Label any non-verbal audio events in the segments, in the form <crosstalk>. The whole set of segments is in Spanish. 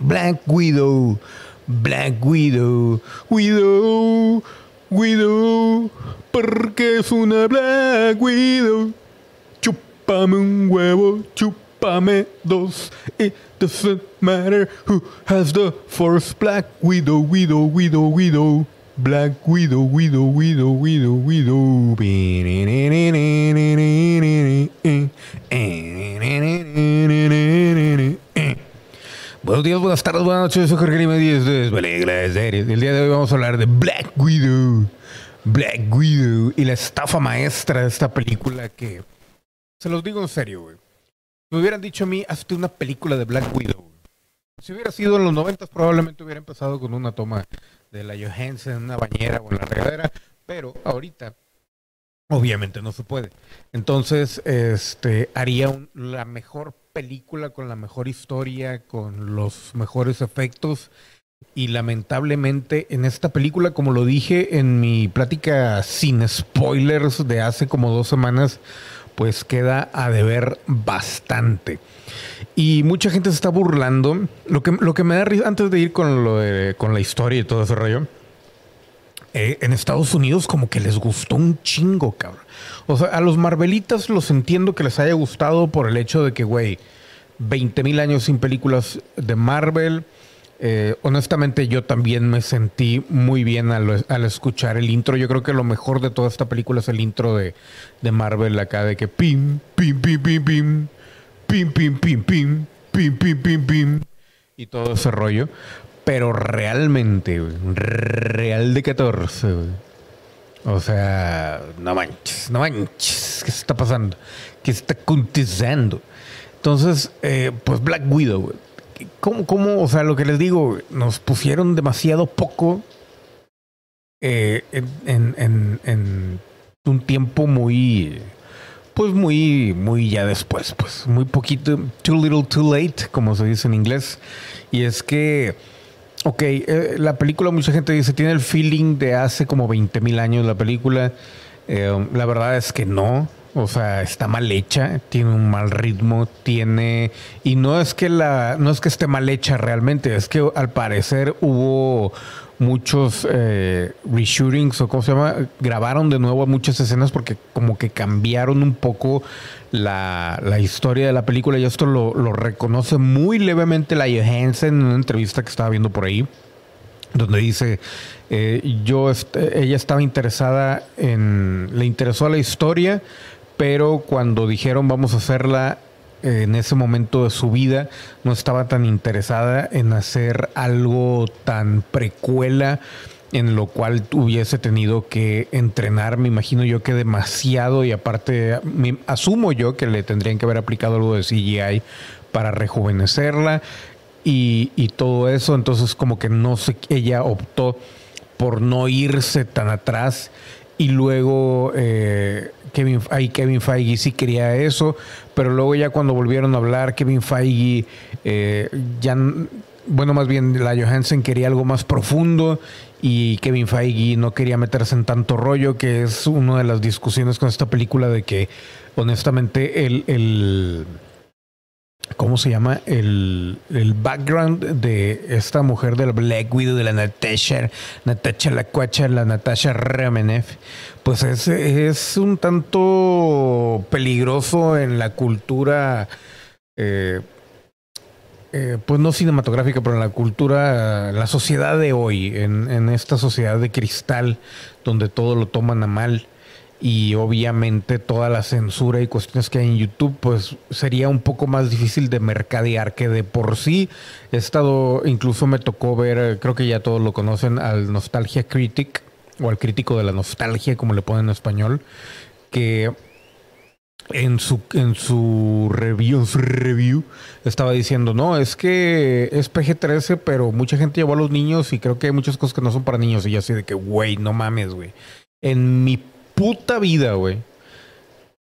Black Widow, Black Widow, Widow, Widow, porque es una Black Widow. Chúpame un huevo, chúpame dos. It doesn't matter who has the force. Black Widow, Widow, Widow, Widow. Black Widow, Widow, Widow, Widow, Widow. Buenos días, buenas tardes, buenas noches. Soy Jorge Lima y esto es Películas Series. El día de hoy vamos a hablar de Black Widow. Black Widow y la estafa maestra de esta película que... Se los digo en serio, güey. Me hubieran dicho a mí, hazte una película de Black Widow. Si hubiera sido en los 90 probablemente hubiera empezado con una toma de la Johansson en una bañera o en la regadera, pero ahorita obviamente no se puede. Entonces, este haría un- la mejor película con la mejor historia, con los mejores efectos y lamentablemente en esta película, como lo dije en mi plática sin spoilers de hace como dos semanas, pues queda a deber bastante. Y mucha gente se está burlando. Lo que, lo que me da risa, antes de ir con, lo de- con la historia y todo ese rollo, eh, en Estados Unidos como que les gustó un chingo, cabrón. O sea, a los Marvelitas los entiendo que les haya gustado por el hecho de que, güey, 20 mil años sin películas de Marvel. Eh, honestamente, yo también me sentí muy bien al, al escuchar el intro. Yo creo que lo mejor de toda esta película es el intro de, de Marvel acá, de que pim, pim, pim, pim, pim, pim, pim, pim, pim, pim, pim, pim, pim, y todo ese rollo. Pero realmente, güey, real de 14, güey. O sea, no manches, no manches. ¿Qué está pasando? ¿Qué está aconteciendo? Entonces, eh, pues Black Widow. ¿Cómo, cómo, o sea, lo que les digo, nos pusieron demasiado poco eh, en un tiempo muy, pues muy, muy ya después, pues muy poquito, too little, too late, como se dice en inglés. Y es que, ok, eh, la película, mucha gente dice, tiene el feeling de hace como 20 mil años la película. Eh, la verdad es que no. O sea, está mal hecha, tiene un mal ritmo, tiene y no es que la no es que esté mal hecha realmente, es que al parecer hubo muchos eh, reshootings o cómo se llama, grabaron de nuevo muchas escenas porque como que cambiaron un poco la, la historia de la película y esto lo, lo reconoce muy levemente la Johansson en una entrevista que estaba viendo por ahí donde dice eh, yo ella estaba interesada en le interesó la historia pero cuando dijeron vamos a hacerla en ese momento de su vida no estaba tan interesada en hacer algo tan precuela en lo cual hubiese tenido que entrenar, me imagino yo que demasiado y aparte me- asumo yo que le tendrían que haber aplicado algo de CGI para rejuvenecerla y, todo eso. Entonces como que no sé, ella optó por no irse tan atrás. Y luego eh, Kevin, ahí Kevin Feige sí quería eso, pero luego ya cuando volvieron a hablar, Kevin Feige eh, ya, bueno, más bien la Johansson quería algo más profundo y Kevin Feige no quería meterse en tanto rollo, que es una de las discusiones con esta película de que honestamente el, el ¿cómo se llama? El, el background de esta mujer del Black Widow, de la Natasha, Natasha la cuacha, la Natasha Remenev, pues es, es un tanto peligroso en la cultura, eh, eh, pues no cinematográfica, pero en la cultura, la sociedad de hoy, en, en esta sociedad de cristal, donde todo lo toman a mal y obviamente toda la censura y cuestiones que hay en YouTube, pues sería un poco más difícil de mercadear que de por sí. He estado, incluso me tocó ver, creo que ya todos lo conocen, al Nostalgia Critic o al crítico de la nostalgia, como le ponen en español, que en su, en su review, en su review, estaba diciendo, no, es que es PG-13, pero mucha gente llevó a los niños y creo que hay muchas cosas que no son para niños. Y yo así de que, güey, no mames, güey. En mi puta vida, güey.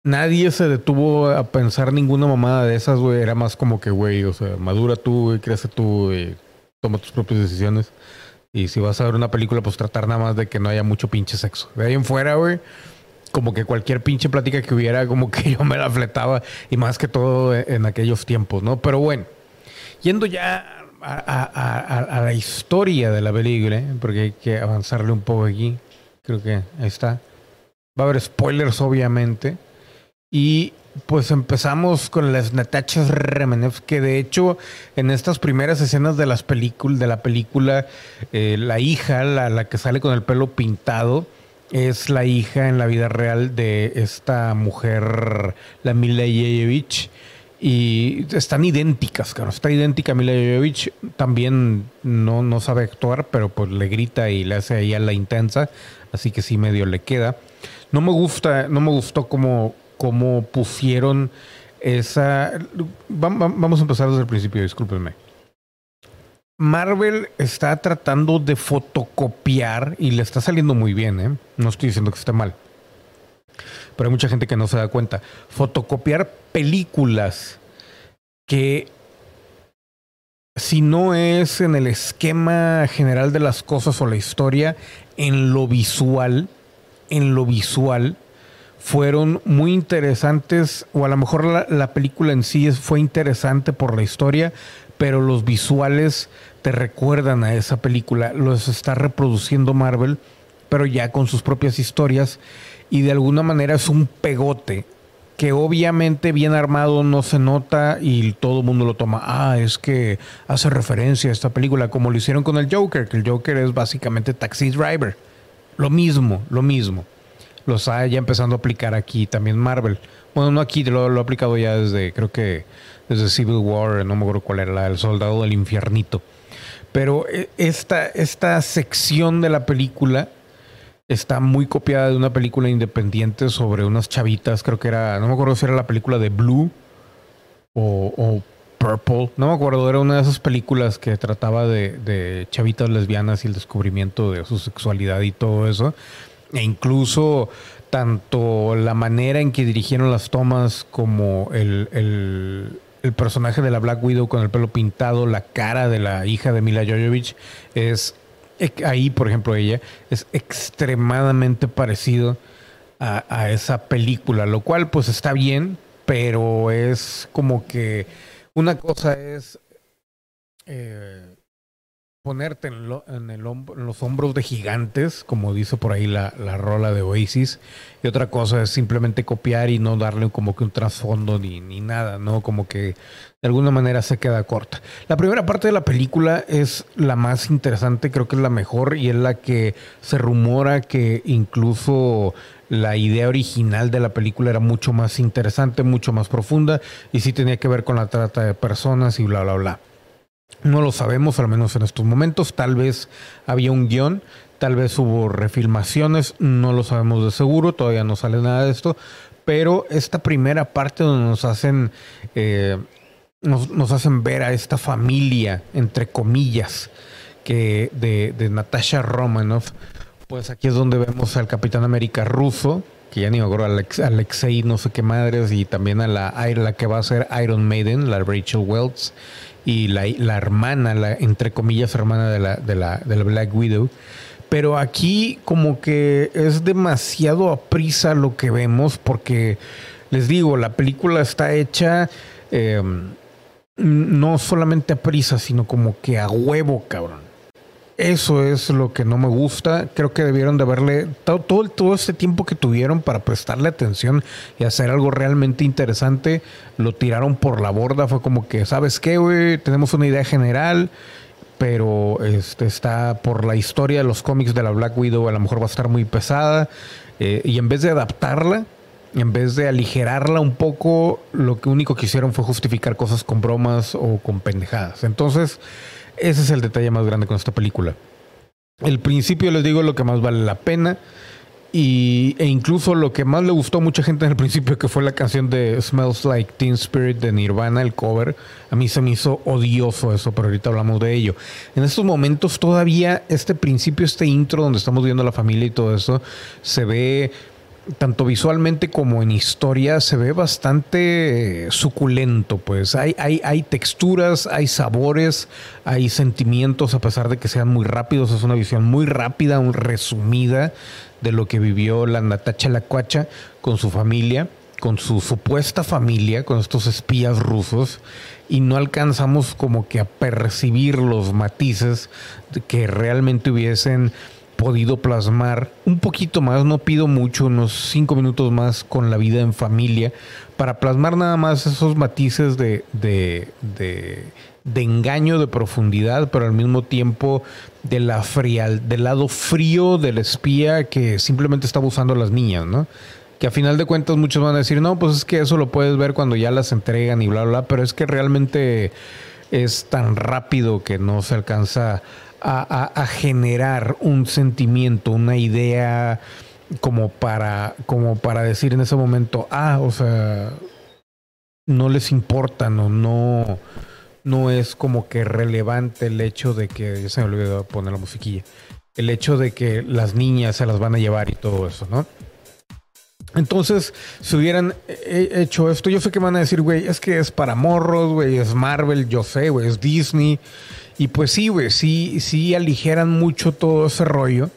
Nadie se detuvo a pensar ninguna mamada de esas, güey. Era más como que, güey, o sea, madura tú, güey, crece tú, toma tus propias decisiones. Y si vas a ver una película, pues tratar nada más de que no haya mucho pinche sexo. De ahí en fuera, güey, como que cualquier pinche plática que hubiera, como que <laughs> yo me la fletaba y más que todo en aquellos tiempos, ¿no? Pero bueno, yendo ya a, la historia de la película, ¿eh? porque hay que avanzarle un poco aquí, creo que ahí está. Va a haber spoilers, obviamente. Y pues empezamos con las Natachas Remenev, que de hecho en estas primeras escenas de, las de la película, eh, la hija, la, la que sale con el pelo pintado, es la hija en la vida real de esta mujer, la Mila Jejevich. Y están idénticas, claro. Está idéntica a Mila Jovovich. También no, no sabe actuar, pero pues le grita y le hace ahí a la intensa. Así que sí medio le queda. No me gusta, no me gustó cómo, cómo pusieron esa. Vamos a empezar desde el principio, discúlpenme. Marvel está tratando de fotocopiar y le está saliendo muy bien, ¿eh? No estoy diciendo que esté mal. Pero hay mucha gente que no se da cuenta. Fotocopiar películas que si no es en el esquema general de las cosas o la historia, en lo visual, en lo visual, fueron muy interesantes, o a lo mejor la, la película en sí fue interesante por la historia, pero los visuales te recuerdan a esa película, los está reproduciendo Marvel, pero ya con sus propias historias y de alguna manera es un pegote que obviamente bien armado no se nota y todo el mundo lo toma. Ah, es que hace referencia a esta película, como lo hicieron con el Joker, que el Joker es básicamente Taxi Driver. Lo mismo, lo mismo. Lo está ya empezando a aplicar aquí también Marvel. Bueno, no aquí, lo, lo ha aplicado ya desde, creo que desde Civil War, no me acuerdo cuál era, del Soldado del Infiernito. Pero eh, esta, esta sección de la película está muy copiada de una película independiente sobre unas chavitas, creo que era, no me acuerdo si era la película de Blue o, Purple, no me acuerdo, era una de esas películas que trataba de, chavitas lesbianas y el descubrimiento de su sexualidad y todo eso. E incluso tanto la manera en que dirigieron las tomas como el, el personaje de la Black Widow con el pelo pintado, la cara de la hija de Mila Jovovich es ahí, por ejemplo, ella es extremadamente parecido a, esa película, lo cual pues está bien, pero es como que una cosa es eh, ponerte en, los hombros de gigantes, como dice por ahí la, rola de Oasis, y otra cosa es simplemente copiar y no darle como que un trasfondo ni, ni nada, ¿no? Como que de alguna manera se queda corta. La primera parte de la película es la más interesante, creo que es la mejor y es la que se rumora que incluso la idea original de la película era mucho más interesante, mucho más profunda y sí tenía que ver con la trata de personas y bla, bla, bla. No lo sabemos, al menos en estos momentos. Tal vez había un guion, tal vez hubo refilmaciones, no lo sabemos de seguro, todavía no sale nada de esto. Pero esta primera parte donde nos hacen, eh, nos, hacen ver a esta familia, entre comillas, que de, Natasha Romanoff, pues aquí es donde vemos al Capitán América ruso, que ya ni me acuerdo, Alex, Alexei no sé qué madres, y también a la, la que va a ser Iron Maiden, la Rachel Welts y la, la hermana, la entre comillas hermana de la, de la, de la Black Widow. Pero aquí como que es demasiado a prisa lo que vemos porque les digo, la película está hecha eh, no solamente a prisa, sino como que a huevo, cabrón. Eso es lo que no me gusta. Creo que debieron de haberle todo, todo, este tiempo que tuvieron para prestarle atención y hacer algo realmente interesante. Lo tiraron por la borda. Fue como que, ¿sabes qué, güey? Tenemos una idea general, pero este, está por la historia de los cómics de la Black Widow. A lo mejor va a estar muy pesada. Eh, y en vez de adaptarla, en vez de aligerarla un poco, lo único que hicieron fue justificar cosas con bromas o con pendejadas. Entonces ese es el detalle más grande con esta película. El principio, les digo, lo que más vale la pena. Y, e incluso lo que más le gustó a mucha gente en el principio, que fue la canción de Smells Like Teen Spirit de Nirvana, el cover, a mí se me hizo odioso eso, pero ahorita hablamos de ello. En estos momentos todavía este principio, este intro donde estamos viendo a la familia y todo eso, se ve tanto visualmente como en historia, se ve bastante suculento. Pues hay, hay, hay texturas, hay sabores, hay sentimientos, a pesar de que sean muy rápidos. Es una visión muy rápida, muy resumida de lo que vivió la Natacha Lacuacha con su familia, con su supuesta familia, con estos espías rusos, y no alcanzamos como que a percibir los matices que realmente hubiesen podido plasmar un poquito más, no pido mucho, unos cinco minutos más con la vida en familia, para plasmar nada más esos matices de, de, de, de engaño, de profundidad, pero al mismo tiempo de la frial, del lado frío del espía que simplemente está abusando a las niñas, ¿no? Que a final de cuentas muchos van a decir, no, pues es que eso lo puedes ver cuando ya las entregan y bla, bla, bla, pero es que realmente es tan rápido que no se alcanza a, generar un sentimiento, una idea como para, como para decir en ese momento, ah, o sea, no les importa, no, no, no es como que relevante el hecho de que, ya se me olvidó poner la musiquilla, el hecho de que las niñas se las van a llevar y todo eso, ¿no? Entonces, si hubieran hecho esto, yo sé que van a decir, güey, es que es para morros, güey, es Marvel, yo sé, güey, es Disney. Y pues sí, güey, sí, sí aligeran mucho todo ese rollo,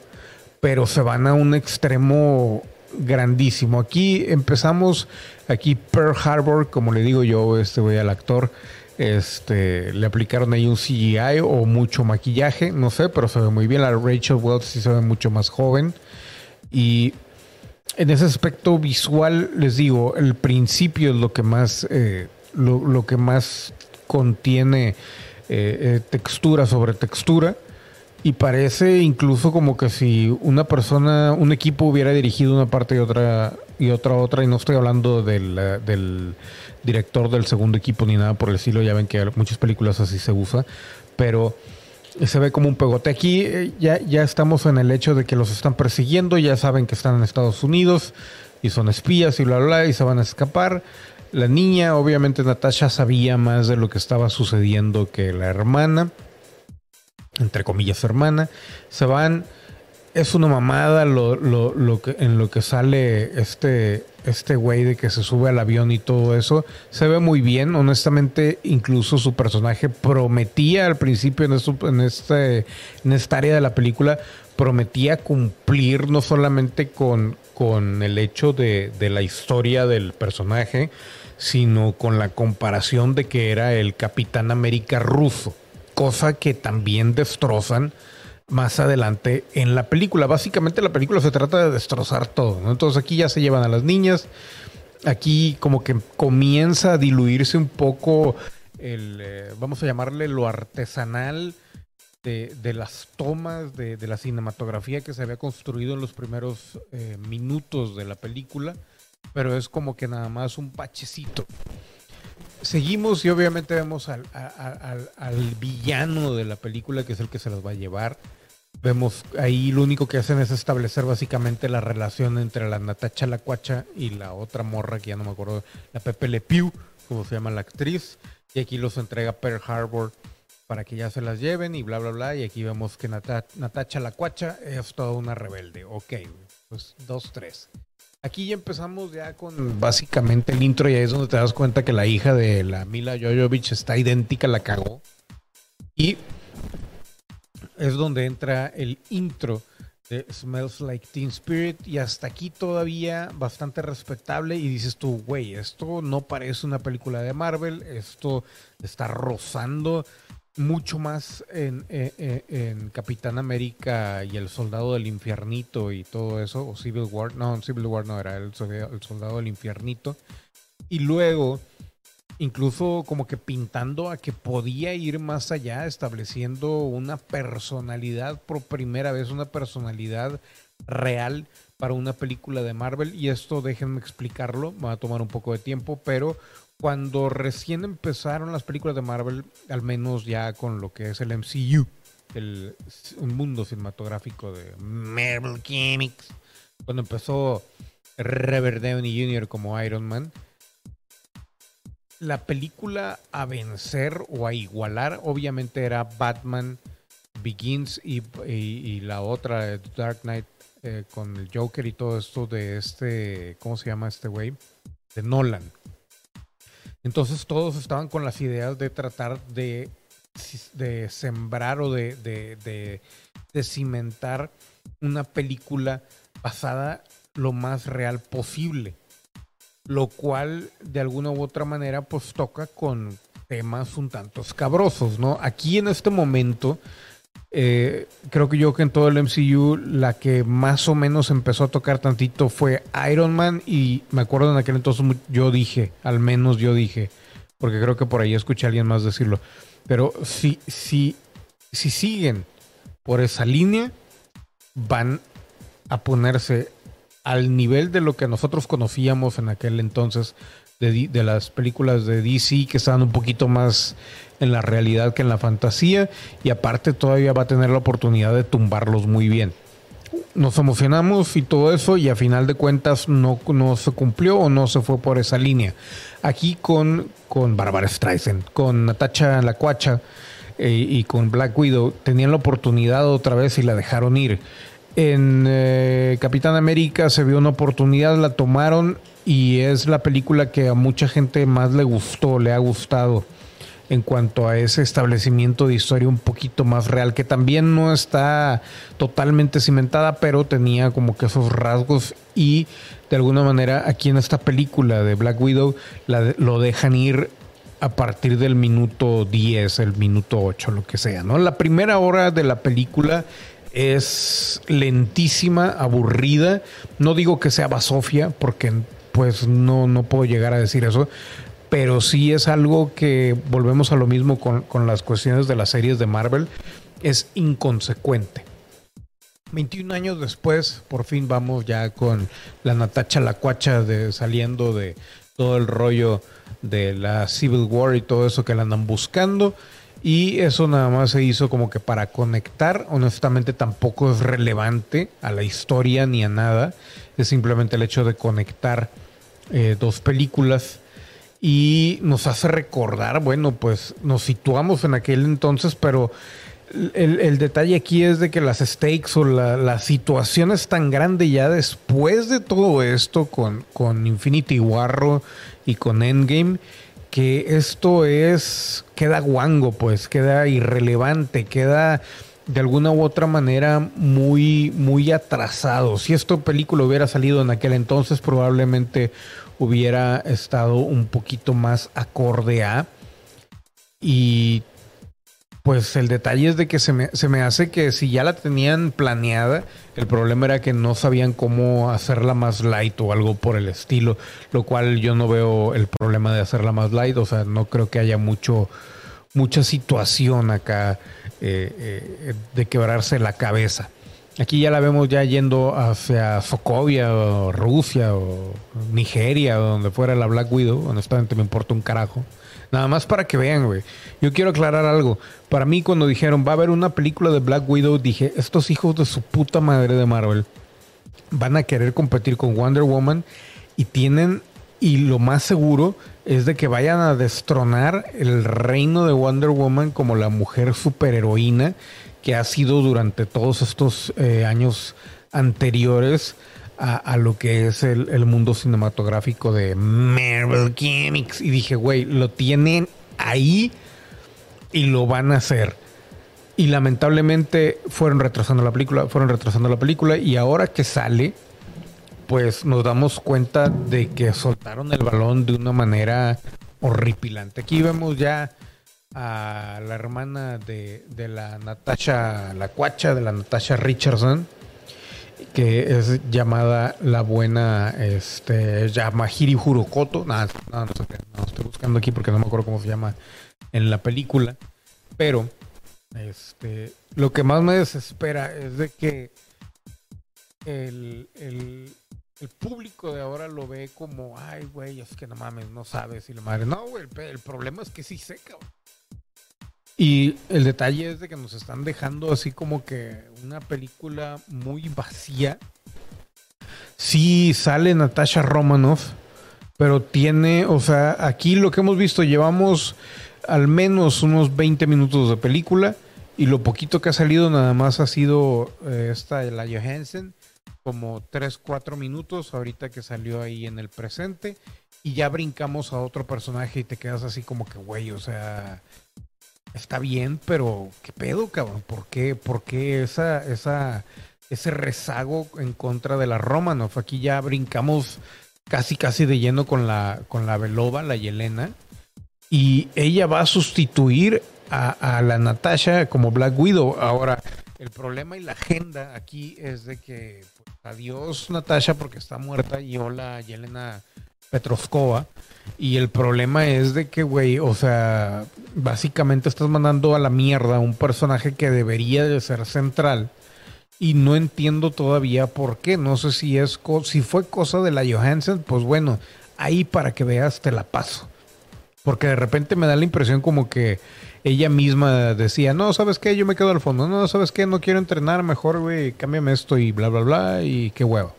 pero se van a un extremo grandísimo. Aquí empezamos, aquí Pearl Harbor, como le digo yo, este güey al actor, este, le aplicaron ahí un CGI o mucho maquillaje, no sé, pero se ve muy bien. La Rachel Wells sí se ve mucho más joven. Y en ese aspecto visual, les digo, el principio es lo que más, eh, lo, que más contiene eh, eh, textura sobre textura. Y parece incluso como que si una persona, un equipo hubiera dirigido una parte y otra y otra otra, y no estoy hablando del, del director del segundo equipo ni nada por el estilo, ya ven que muchas películas así se usa, pero se ve como un pegote. Aquí eh, ya, ya estamos en el hecho de que los están persiguiendo, ya saben que están en Estados Unidos y son espías y bla, bla, bla, y se van a escapar. La niña, obviamente Natasha sabía más de lo que estaba sucediendo que la hermana, entre comillas hermana. Se van, es una mamada lo, lo, lo que, en lo que sale este, este güey de que se sube al avión y todo eso, se ve muy bien. Honestamente, incluso su personaje prometía al principio en, en, este, en esta área de la película, prometía cumplir no solamente con, con el hecho de, de la historia del personaje, sino con la comparación de que era el Capitán América ruso, cosa que también destrozan más adelante en la película. Básicamente la película se trata de destrozar todo. Entonces aquí ya se llevan a las niñas. Aquí como que comienza a diluirse un poco el, eh, vamos a llamarle lo artesanal de, las tomas, de, la cinematografía que se había construido en los primeros eh, minutos de la película. Pero es como que nada más un pachecito. Seguimos y obviamente vemos al, al, villano de la película, que es el que se las va a llevar. Vemos ahí lo único que hacen es establecer básicamente la relación entre la Natacha Lacuacha y la otra morra que ya no me acuerdo, la Pepe Le Pew, como se llama la actriz. Y aquí los entrega Pearl Harbor para que ya se las lleven y bla, bla, bla. Y aquí vemos que Natacha Lacuacha es toda una rebelde. Ok, pues dos, tres. Aquí ya empezamos ya con básicamente el intro y ahí es donde te das cuenta que la hija de la Mila Jovovich está idéntica, la cagó. Y es donde entra el intro de Smells Like Teen Spirit y hasta aquí todavía bastante respetable y dices tú, güey, esto no parece una película de Marvel, esto está rozando mucho más en, en, Capitán América y el Soldado del Infiernito y todo eso, o Civil War, no, Civil War no era el, el Soldado del Infiernito. Y luego, incluso como que pintando a que podía ir más allá, estableciendo una personalidad por primera vez, una personalidad real para una película de Marvel. Y esto déjenme explicarlo, va a tomar un poco de tiempo, pero cuando recién empezaron las películas de Marvel, al menos ya con lo que es el MCU, el, un mundo cinematográfico de Marvel Comics, cuando empezó Robert Downey Jr. como Iron Man, la película a vencer o a igualar, obviamente era Batman Begins y, la otra, Dark Knight, eh, con el Joker y todo esto de este, ¿cómo se llama este güey? De Nolan. Entonces todos estaban con las ideas de tratar de, sembrar o de, de, de, cimentar una película basada lo más real posible. Lo cual, de alguna u otra manera, pues toca con temas un tanto escabrosos, ¿no? Aquí en este momento, eh, creo que yo que en todo el MCU, la que más o menos empezó a tocar tantito fue Iron Man. Y me acuerdo en aquel entonces yo dije, al menos yo dije, porque creo que por ahí escuché a alguien más decirlo. Pero si, si, si siguen por esa línea, van a ponerse al nivel de lo que nosotros conocíamos en aquel entonces de, las películas de DC que estaban un poquito más en la realidad que en la fantasía y aparte todavía va a tener la oportunidad de tumbarlos muy bien. Nos emocionamos y todo eso y a final de cuentas no, no se cumplió o no se fue por esa línea. Aquí con, con Barbara Streisand, con Natacha Lacuacha eh, y con Black Widow tenían la oportunidad otra vez y la dejaron ir. En eh, Capitán América se vio una oportunidad, la tomaron y es la película que a mucha gente más le gustó, le ha gustado en cuanto a ese establecimiento de historia un poquito más real, que también no está totalmente cimentada, pero tenía como que esos rasgos y de alguna manera aquí en esta película de Black Widow lo dejan ir a partir del minuto 10, el minuto 8, lo que sea, ¿no? La primera hora de la película es lentísima, aburrida. No digo que sea basofia, porque pues no, no puedo llegar a decir eso, pero sí es algo que volvemos a lo mismo con, con las cuestiones de las series de Marvel, es inconsecuente. 21 años después, por fin vamos ya con la Natacha Lacuacha de, saliendo de todo el rollo de la Civil War y todo eso que la andan buscando. Y eso nada más se hizo como que para conectar. Honestamente tampoco es relevante a la historia ni a nada. Es simplemente el hecho de conectar eh, dos películas. Y nos hace recordar, bueno, pues nos situamos en aquel entonces, pero el, detalle aquí es de que las stakes o la, situación es tan grande ya después de todo esto con, con Infinity War y con Endgame que esto es, queda guango, pues, queda irrelevante, queda de alguna u otra manera muy, muy atrasado. Si esta película hubiera salido en aquel entonces, probablemente hubiera estado un poquito más acorde a. Y pues el detalle es de que se me, se me, hace que si ya la tenían planeada, el problema era que no sabían cómo hacerla más light o algo por el estilo, lo cual yo no veo el problema de hacerla más light, o sea, no creo que haya mucho, mucha situación acá eh, eh, de quebrarse la cabeza. Aquí ya la vemos ya yendo hacia Sokovia o Rusia o Nigeria o donde fuera la Black Widow, honestamente me importa un carajo. Nada más para que vean, güey. Yo quiero aclarar algo. Para mí, cuando dijeron va a haber una película de Black Widow, dije, estos hijos de su puta madre de Marvel van a querer competir con Wonder Woman y tienen, y lo más seguro es de que vayan a destronar el reino de Wonder Woman como la mujer superheroína que ha sido durante todos estos eh, años anteriores a, lo que es el, mundo cinematográfico de Marvel Comics. Y dije, güey, lo tienen ahí y lo van a hacer. Y lamentablemente fueron retrasando la película, fueron retrasando la película y ahora que sale, pues nos damos cuenta de que soltaron el balón de una manera horripilante. Aquí vemos ya a la hermana de, la Natasha, la cuacha de la Natasha Richardson, que es llamada la buena este, Yamahiri Hurokoto. Nada, no, no, estoy buscando aquí porque no me acuerdo cómo se llama en la película. Pero este, lo que más me desespera es de que el, el público de ahora lo ve como, ay, güey, es que no mames, no sabes. Y la madre, no, güey, el, problema es que sí sé, cabrón. Y el detalle es de que nos están dejando así como que una película muy vacía. Sí sale Natasha Romanoff, pero tiene, o sea, aquí lo que hemos visto, llevamos al menos unos 20 minutos de película y lo poquito que ha salido nada más ha sido eh, esta, la Johansen, como 3, 4 minutos ahorita que salió ahí en el presente y ya brincamos a otro personaje y te quedas así como que, güey, o sea, está bien, pero ¿qué pedo, cabrón? ¿Por qué, por qué esa, esa, ese rezago en contra de la Romanov. Aquí ya brincamos casi casi de lleno con la, con la Belova, la Yelena. Y ella va a sustituir a, la Natasha como Black Widow. Ahora, el problema y la agenda aquí es de que adiós Natasha porque está muerta y hola Yelena Petrovskova. Y el problema es de que, güey, o sea, básicamente estás mandando a la mierda un personaje que debería de ser central. Y no entiendo todavía por qué. No sé si es si fue cosa de la Johansen, pues bueno, ahí para que veas te la paso. Porque de repente me da la impresión como que ella misma decía, no, ¿sabes qué? Yo me quedo al fondo. No, ¿sabes qué? No quiero entrenar, mejor, güey, cámbiame esto y bla, bla, bla. Y qué huevo.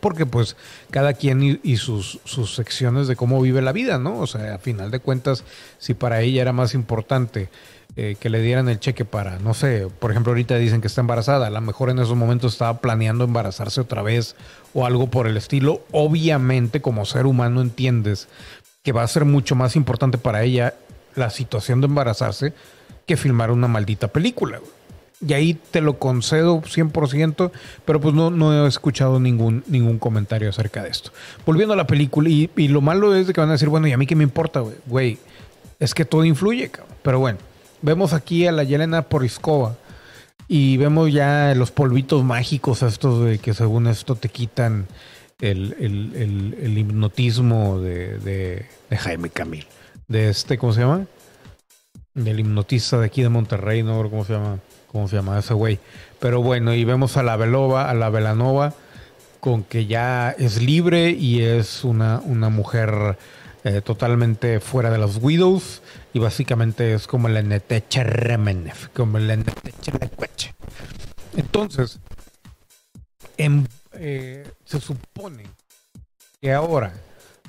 Porque pues cada quien y, sus, sus, secciones de cómo vive la vida, ¿no? O sea, a final de cuentas, si para ella era más importante eh, que le dieran el cheque para, no sé, por ejemplo, ahorita dicen que está embarazada, a lo mejor en esos momentos estaba planeando embarazarse otra vez o algo por el estilo, obviamente como ser humano entiendes que va a ser mucho más importante para ella la situación de embarazarse que filmar una maldita película. Y ahí te lo concedo 100%, pero pues no, no he escuchado ningún, ningún comentario acerca de esto. Volviendo a la película, y, lo malo es de que van a decir, bueno, ¿y a mí qué me importa, güey? Es que todo influye, cabrón. Pero bueno, vemos aquí a la Yelena Poriskova y vemos ya los polvitos mágicos estos de que según esto te quitan el, hipnotismo de, de, de Jaime Camil. De este, ¿cómo se llama? Del hipnotista de aquí de Monterrey, no cómo se llama cómo se llama ese güey. Pero bueno, y vemos a la Velova, a la Velanova, con que ya es libre y es una, una mujer eh, totalmente fuera de los Widows. Y básicamente es como la Neteche Remenev, como la Neteche Lecueche. Entonces, eh, se supone que ahora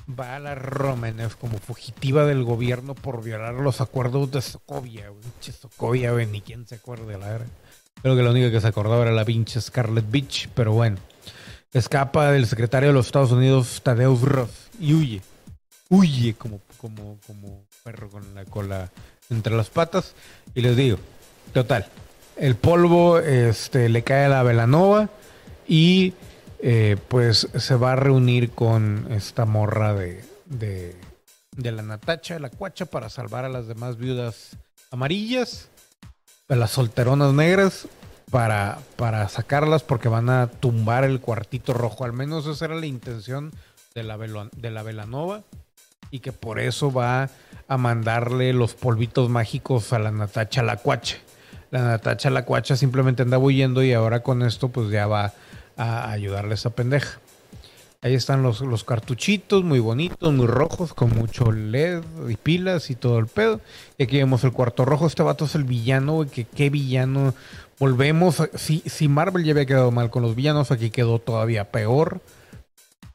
va a la Romanev como fugitiva del gobierno por violar los acuerdos de Sokovia. Pinche Sokovia, ni quién se acuerda de la era. Creo que la única que se acordaba era la pinche Scarlet Beach, pero bueno. Escapa del secretario de los Estados Unidos, Tadeusz Ross, y huye. Huye como, como, como perro con la cola entre las patas. Y les digo, total, el polvo este, le cae a la Velanova y eh, pues se va a reunir con esta morra de, de, la Natacha, la cuacha, para salvar a las demás viudas amarillas, a las solteronas negras, para, para sacarlas porque van a tumbar el cuartito rojo. Al menos esa era la intención de la, de la Velanova y que por eso va a mandarle los polvitos mágicos a la Natacha la cuacha. La Natacha la cuacha simplemente anda huyendo y ahora con esto pues ya va a ayudarle a esa pendeja. Ahí están los, los cartuchitos muy bonitos, muy rojos, con mucho LED y pilas y todo el pedo. Y aquí vemos el cuarto rojo. Este vato es el villano, que qué villano. Volvemos. si, si Marvel ya había quedado mal con los villanos, aquí quedó todavía peor.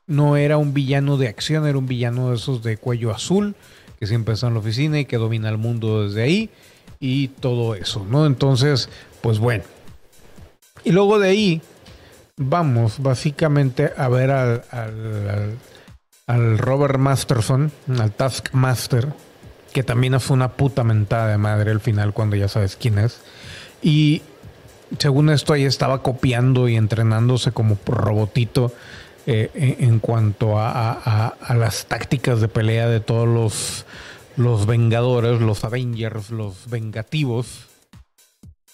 No era un villano de acción, era un villano de esos de cuello azul, que siempre está en la oficina y que domina el mundo desde ahí. Y todo eso, ¿no? Entonces, pues bueno. Y luego de ahí vamos básicamente a ver al, al, Robert Masterson, al Taskmaster, que también fue una puta mentada de madre al final cuando ya sabes quién es. Y según esto ahí estaba copiando y entrenándose como robotito eh, en, cuanto a, a, las tácticas de pelea de todos los, los Vengadores, los Avengers, los Vengativos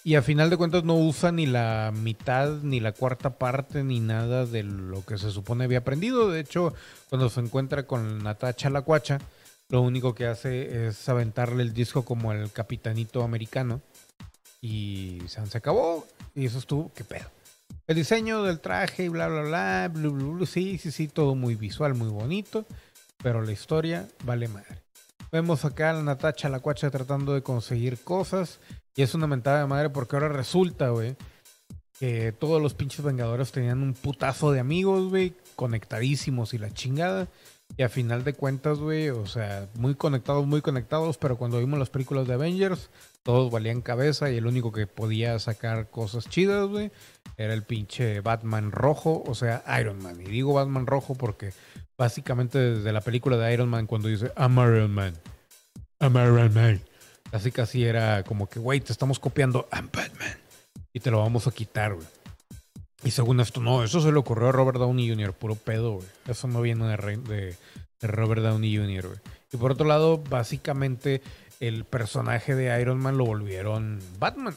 y a final de cuentas no usa ni la mitad, ni la cuarta parte, ni nada de lo que se supone había aprendido. De hecho, cuando se encuentra con Natacha la Cuacha, lo único que hace es aventarle el disco como el capitanito americano. Y se, acabó. Y eso estuvo, qué pedo. El diseño del traje y bla, bla, bla, sí, sí, sí, todo muy visual, muy bonito. Pero la historia vale madre. Vemos acá a la Natacha la Cuacha tratando de conseguir cosas. Y es una mentada de madre porque ahora resulta, güey, que todos los pinches Vengadores tenían un putazo de amigos, güey, conectadísimos y la chingada. Y a final de cuentas, güey, o sea, muy conectados, muy conectados, pero cuando vimos las películas de Avengers, todos valían cabeza y el único que podía sacar cosas chidas, güey, era el pinche Batman rojo, o sea, Iron Man. Y digo Batman rojo porque básicamente desde la película de Iron Man, cuando dice I'm Iron Man, I'm Iron Man Casi casi era como que, güey, te estamos copiando a Batman. Y te lo vamos a quitar, güey. Y según esto, no, eso se le ocurrió a Robert Downey Jr., puro pedo, güey. Eso no viene de Robert Downey Jr., güey. Y por otro lado, básicamente el personaje de Iron Man lo volvieron Batman,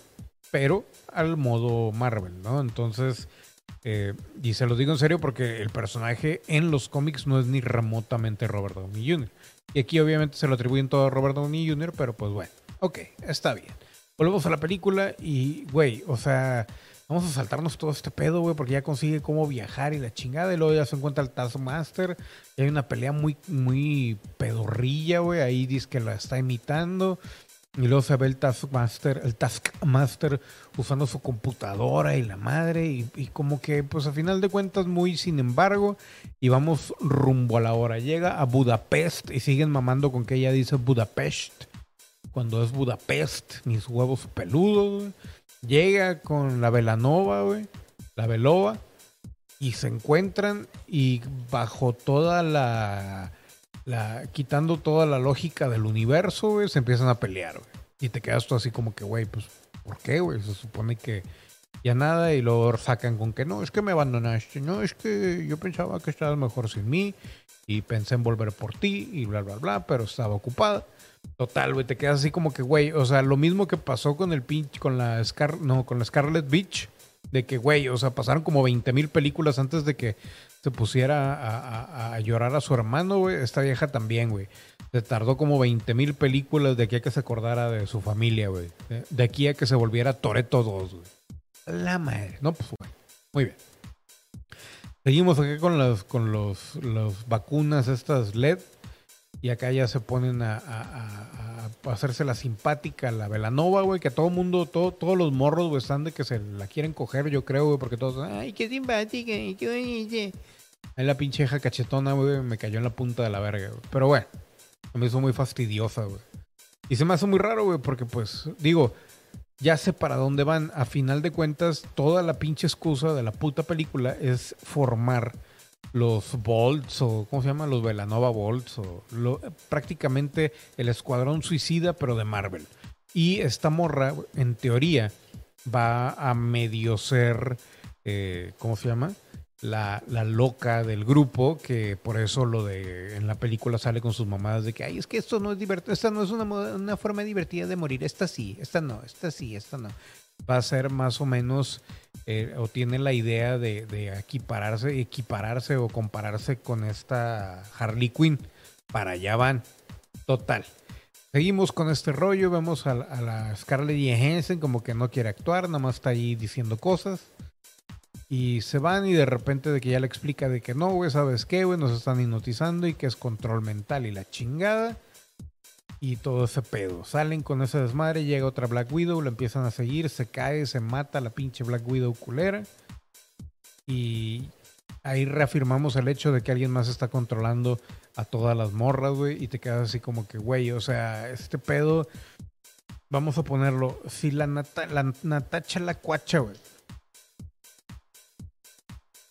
pero al modo Marvel, ¿no? Entonces, eh, y se lo digo en serio porque el personaje en los cómics no es ni remotamente Robert Downey Jr. Y aquí obviamente se lo atribuyen todo a Robert Downey Jr., pero pues bueno, ok, está bien. Volvemos a la película y, güey, o sea, vamos a saltarnos todo este pedo, güey, porque ya consigue cómo viajar y la chingada. Y luego ya se encuentra el Taskmaster. Y hay una pelea muy, muy pedorrilla, güey. Ahí dice que la está imitando. Y luego se ve el Taskmaster, el Taskmaster usando su computadora y la madre. Y, como que, pues a final de cuentas, muy sin embargo. Y vamos rumbo a la hora. Llega a Budapest y siguen mamando con que ella dice Budapest. Cuando es Budapest, mis huevos peludos. Llega con la Velanova, güey. La Velova. Y se encuentran y bajo toda la quitando toda la lógica del universo, güey, se empiezan a pelear, güey. Y te quedas tú así como que, güey, pues, ¿por qué, güey? Se supone que ya nada y luego sacan con que no, es que me abandonaste, no, es que yo pensaba que estabas mejor sin mí y pensé en volver por ti y bla, bla, bla, pero estaba ocupada. Total, güey, te quedas así como que, güey, o sea, lo mismo que pasó con el pinche, con la Scar, no, con la Scarlet Beach, de que, güey, o sea, pasaron como 20 mil películas antes de que se pusiera a, llorar a su hermano, güey. Esta vieja también, güey. Se tardó como 20 mil películas de aquí a que se acordara de su familia, güey. De aquí a que se volviera Toreto 2, güey. La madre. No, pues, güey. Muy bien. Seguimos aquí con las con los, los vacunas estas LED. Y acá ya se ponen a, hacerse la simpática, la Velanova, güey, que todo mundo, todo, todos los morros, güey, están de que se la quieren coger, yo creo, güey, porque todos, ay, qué simpática, qué Ahí la pincheja cachetona, güey, me cayó en la punta de la verga, güey. Pero bueno, me hizo muy fastidiosa, güey. Y se me hace muy raro, güey, porque pues, digo, ya sé para dónde van. A final de cuentas, toda la pinche excusa de la puta película es formar los Bolts o ¿cómo se llama? Los Velanova Bolts o prácticamente el escuadrón suicida pero de Marvel. Y esta morra, en teoría, va a medio ser, eh, ¿cómo se llama? La, la, loca del grupo, que por eso lo de en la película sale con sus mamadas de que, ay, es que esto no es divertido, esta no es una, una forma divertida de morir, esta sí, esta no, esta sí, esta no. Va a ser más o menos eh, o tiene la idea de, equipararse, equipararse o compararse con esta Harley Quinn. Para allá van. Total. Seguimos con este rollo, vemos a, la Scarlett Johansson como que no quiere actuar, nada más está ahí diciendo cosas. Y se van y de repente de que ya le explica de que no, güey, ¿sabes qué, güey? Nos están hipnotizando y que es control mental y la chingada y todo ese pedo. Salen con ese desmadre, llega otra Black Widow, la empiezan a seguir, se cae, se mata la pinche Black Widow culera. Y ahí reafirmamos el hecho de que alguien más está controlando a todas las morras, güey. Y te quedas así como que, güey, o sea, este pedo, vamos a ponerlo, si la, la Natacha la cuacha, güey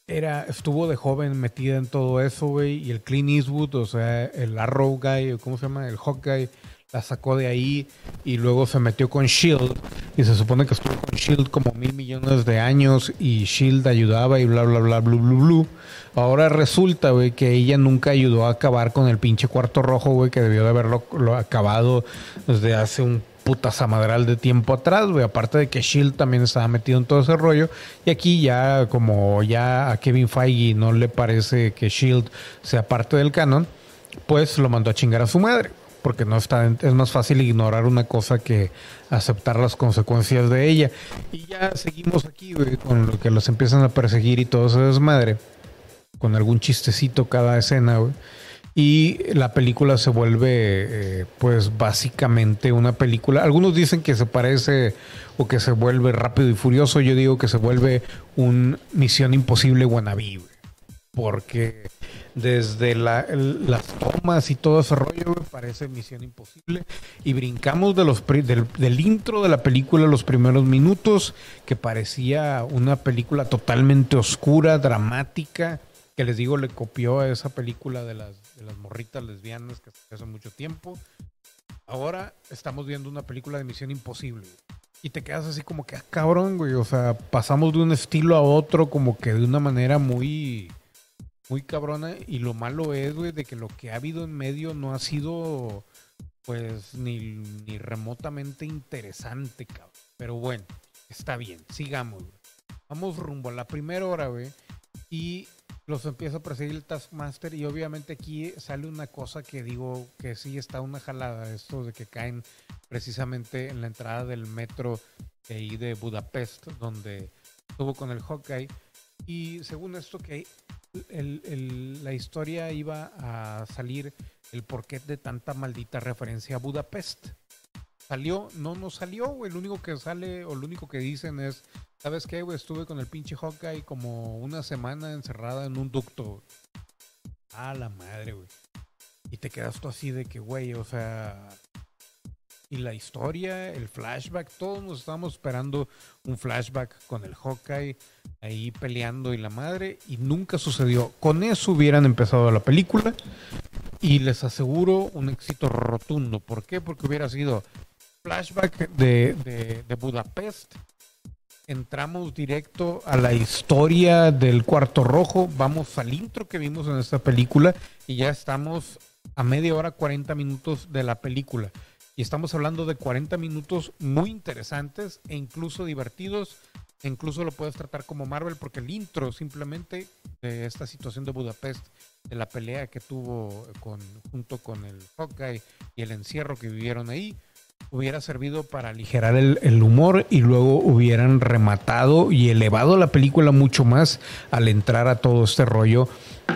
era, estuvo de joven metida en todo eso, güey. Y el Clean Eastwood, o sea, el Arrow Guy, ¿cómo se llama? El Hawk Guy, la sacó de ahí y luego se metió con Shield. Y se supone que estuvo con Shield como mil millones de años y Shield ayudaba y bla, bla, bla, bla, bla, bla. Ahora resulta, güey, que ella nunca ayudó a acabar con el pinche cuarto rojo, güey, que debió de haberlo acabado desde hace un puta zamadral de tiempo atrás, güey. Aparte de que Shield también estaba metido en todo ese rollo. Y aquí ya, como ya a Kevin Feige no le parece que Shield sea parte del canon, pues lo mandó a chingar a su madre. Porque no está, es más fácil ignorar una cosa que aceptar las consecuencias de ella. Y ya seguimos aquí, güey, con lo que los empiezan a perseguir y todo ese desmadre. Con algún chistecito cada escena, güey. Y la película se vuelve, eh, pues básicamente una película. Algunos dicen que se parece o que se vuelve rápido y furioso. Yo digo que se vuelve un Misión Imposible wannabe, Porque desde las tomas y todo ese rollo, parece Misión Imposible. Y brincamos de los del, del, intro de la película, los primeros minutos, que parecía una película totalmente oscura, dramática, que les digo, le copió a esa película de las de las morritas lesbianas que hace mucho tiempo. Ahora estamos viendo una película de Misión Imposible. y te quedas así como que, ah, cabrón, güey. O sea, pasamos de un estilo a otro como que de una manera muy, muy cabrona. Y lo malo es, güey, de que lo que ha habido en medio no ha sido, pues, ni, ni remotamente interesante, cabrón. Pero bueno, está bien, sigamos, güey. Vamos rumbo a la primera hora, güey. Y los empieza a perseguir el Taskmaster y obviamente aquí sale una cosa que digo que sí está una jalada, esto de que caen precisamente en la entrada del metro de ahí de Budapest, donde estuvo con el Hawkeye. Y según esto que la historia iba a salir el porqué de tanta maldita referencia a Budapest. ¿Salió? No, no salió, güey. Lo único que sale o lo único que dicen es ¿Sabes qué, güey? Estuve con el pinche Hawkeye como una semana encerrada en un ducto. A la madre, güey. Y te quedas tú así de que, güey, o sea. Y la historia, el flashback, todos nos estábamos esperando un flashback con el Hawkeye ahí peleando y la madre, y nunca sucedió. Con eso hubieran empezado la película, y les aseguro un éxito rotundo. ¿Por qué? Porque hubiera sido flashback de, de Budapest, entramos directo a la historia del cuarto rojo, vamos al intro que vimos en esta película y ya estamos a media hora, 40 minutos de la película. Y estamos hablando de 40 minutos muy interesantes e incluso divertidos. E incluso lo puedes tratar como Marvel porque el intro simplemente de esta situación de Budapest, de la pelea que tuvo junto con el Hawkeye y el encierro que vivieron ahí, hubiera servido para aligerar el, humor y luego hubieran rematado y elevado la película mucho más al entrar a todo este rollo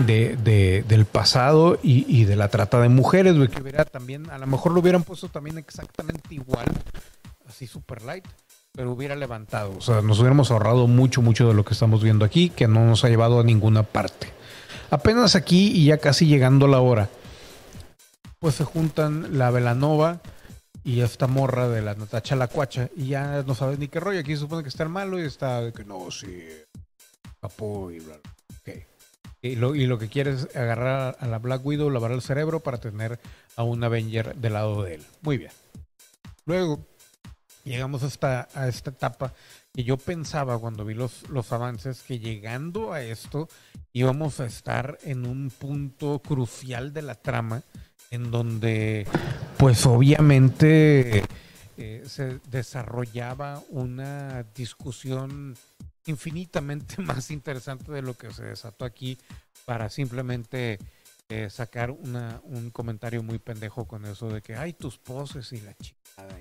de, del pasado y, de la trata de mujeres, que hubiera también, a lo mejor lo hubieran puesto también exactamente igual, así super light, pero hubiera levantado, o sea, nos hubiéramos ahorrado mucho, mucho de lo que estamos viendo aquí, que no nos ha llevado a ninguna parte. Apenas aquí y ya casi llegando la hora, pues se juntan la Velanova, y esta morra de la Natacha La Cuacha, y ya no sabes ni qué rollo. Aquí se supone que está malo y está de que no, sí, capó y bla, y lo que quiere es agarrar a la Black Widow, lavar el cerebro para tener a un Avenger del lado de él. Muy bien. Luego llegamos hasta a esta etapa que yo pensaba cuando vi los, los avances que llegando a esto íbamos a estar en un punto crucial de la trama en donde pues obviamente eh, se desarrollaba una discusión infinitamente <laughs> más interesante de lo que se desató aquí para simplemente eh, sacar una, un comentario muy pendejo con eso de que hay tus poses y la chingada.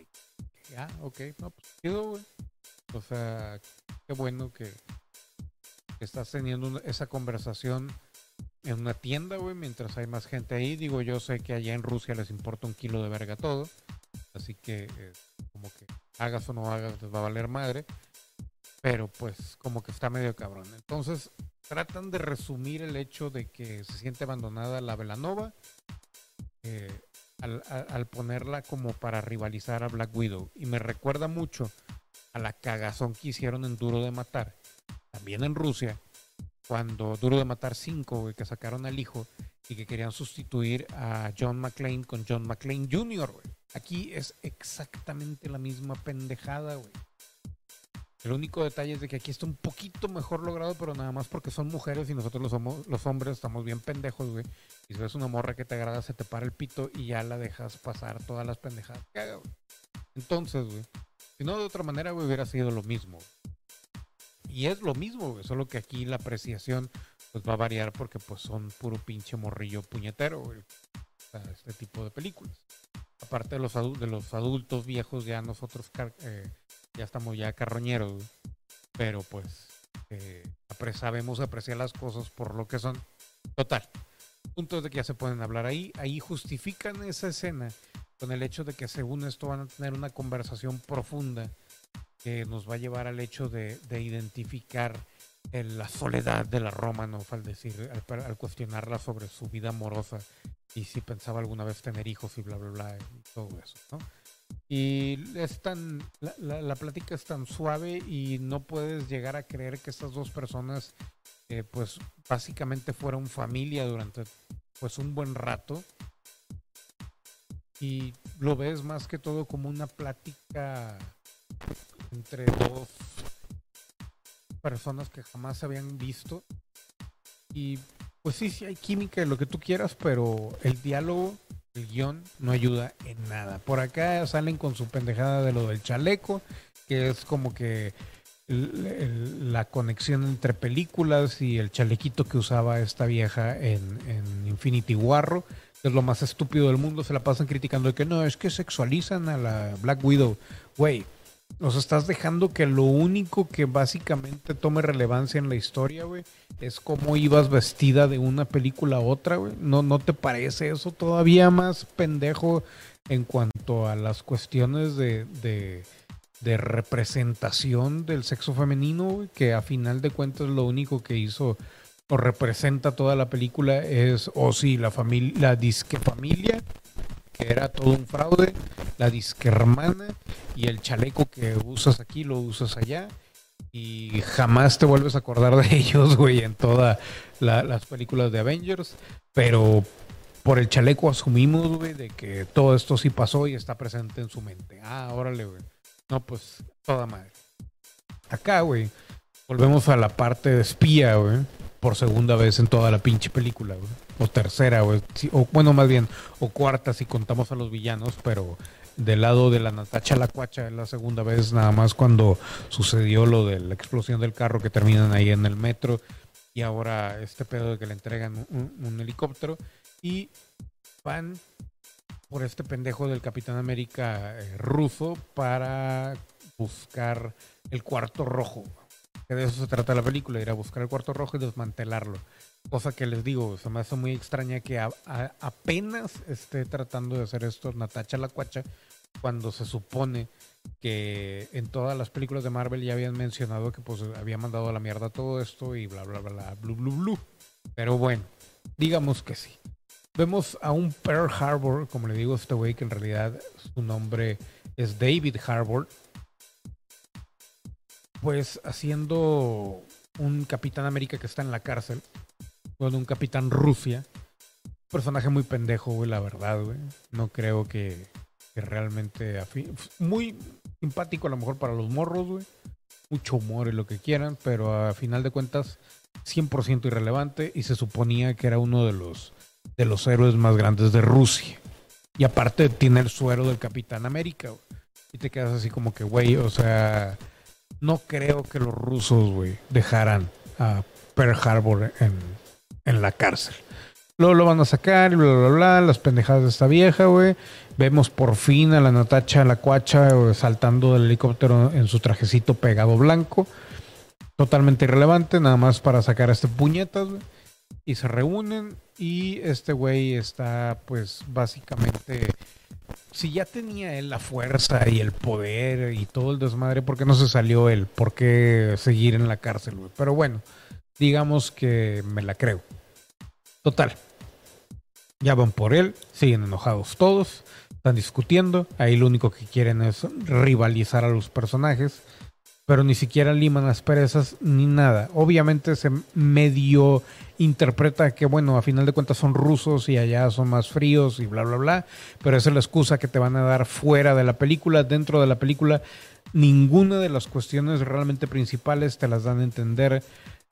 ah, ok, no, pues O sea, qué bueno que, estás teniendo esa conversación en una tienda, güey, mientras hay más gente ahí. Digo, yo sé que allá en Rusia les importa un kilo de verga todo. Así que, eh, como que hagas o no hagas, les va a valer madre. Pero pues, como que está medio cabrón. Entonces, tratan de resumir el hecho de que se siente abandonada la Velanova. Eh, al, al, ponerla como para rivalizar a Black Widow. Y me recuerda mucho a la cagazón que hicieron en Duro de Matar, también en Rusia, cuando Duro de Matar 5, que sacaron al hijo y que querían sustituir a John McClane con John McClane Jr., Aquí es exactamente la misma pendejada, güey. El único detalle es de que aquí está un poquito mejor logrado, pero nada más porque son mujeres y nosotros los, hombres estamos bien pendejos, güey. Y si ves una morra que te agrada, se te para el pito y ya la dejas pasar todas las pendejadas que haga, güey. Entonces, güey, si no de otra manera, güey, hubiera sido lo mismo. Y es lo mismo, solo que aquí la apreciación pues va a variar porque pues son puro pinche morrillo puñetero, este tipo de películas. Aparte de los, de los adultos viejos, ya nosotros eh, ya estamos ya carroñeros, pero pues eh, sabemos apreciar las cosas por lo que son. Total. Puntos de que ya se pueden hablar ahí. Ahí justifican esa escena con el hecho de que según esto van a tener una conversación profunda que nos va a llevar al hecho de, identificar la soledad de la Roma, ¿no? Al decir, al, cuestionarla sobre su vida amorosa y si pensaba alguna vez tener hijos y bla, bla, bla, y todo eso, ¿no? Y es tan, la, la, plática es tan suave y no puedes llegar a creer que estas dos personas, eh, pues básicamente fueron familia durante, pues un buen rato. Y lo ves más que todo como una plática entre dos personas que jamás se habían visto. Y pues sí, sí hay química lo que tú quieras, pero el diálogo, el guion, no ayuda en nada. Por acá salen con su pendejada de lo del chaleco, que es como que la conexión entre películas y el chalequito que usaba esta vieja en, Infinity Warro, es lo más estúpido del mundo, se la pasan criticando de que no, es que sexualizan a la Black Widow. Güey, nos estás dejando que lo único que básicamente tome relevancia en la historia, güey, es cómo ibas vestida de una película a otra, güey. ¿No, ¿No te parece eso todavía más pendejo en cuanto a las cuestiones de, de, representación del sexo femenino, güey? Que a final de cuentas lo único que hizo o representa toda la película es, o sí, la familia, la disque familia, que era todo un fraude, la disque hermana y el chaleco que usas aquí lo usas allá y jamás te vuelves a acordar de <laughs> ellos, güey, en todas las películas de Avengers, pero por el chaleco asumimos, güey, de que todo esto sí pasó y está presente en su mente. Ah, órale, güey. No, pues, toda madre. Acá, güey, volvemos a la parte de espía, güey, por segunda vez en toda la pinche película. O tercera, o bueno, más bien, o cuarta si contamos a los villanos, pero del lado de la Natacha la Cuacha es la segunda vez, nada más cuando sucedió lo de la explosión del carro que terminan ahí en el metro y ahora este pedo de que le entregan un, un helicóptero y van por este pendejo del Capitán América eh, ruso para buscar el cuarto rojo. Que de eso se trata la película, ir a buscar el cuarto rojo y desmantelarlo. Cosa que les digo, se me hace muy extraña que apenas esté tratando de hacer esto Natacha la Cuacha, cuando se supone que en todas las películas de Marvel ya habían mencionado que pues había mandado a la mierda todo esto y bla bla bla bla blu blu blu. Pero bueno, digamos que sí. Vemos a un Pearl Harbor, como le digo a este güey, que en realidad su nombre es David Harbour, pues haciendo un Capitán América que está en la cárcel, con un Capitán Rusia. Personaje muy pendejo, güey, la verdad, güey. No creo que, que realmente... Muy simpático a lo mejor para los morros, güey. Mucho humor y lo que quieran, pero a final de cuentas 100% irrelevante y se suponía que era uno de los, de los héroes más grandes de Rusia. Y aparte tiene el suero del Capitán América, güey. Y te quedas así como que, güey, o sea, no creo que los rusos, güey, dejaran a Pearl Harbor en, en la cárcel. Luego lo van a sacar bla, bla, bla, las pendejadas de esta vieja, güey. Vemos por fin a la Natacha, la cuacha, güey, saltando del helicóptero en su trajecito pegado blanco. Totalmente irrelevante, nada más para sacar a este puñetas, güey. Y se reúnen y este güey está, pues, básicamente... Si ya tenía él la fuerza y el poder y todo el desmadre, ¿por qué no se salió él? ¿Por qué seguir en la cárcel? Pero bueno, digamos que me la creo. Total. Ya van por él, siguen enojados todos, están discutiendo. Ahí lo único que quieren es rivalizar a los personajes, pero ni siquiera liman las perezas ni nada. Obviamente se medio interpreta que, bueno, a final de cuentas son rusos y allá son más fríos y bla, bla, bla, pero esa es la excusa que te van a dar fuera de la película, dentro de la película. Ninguna de las cuestiones realmente principales te las dan a entender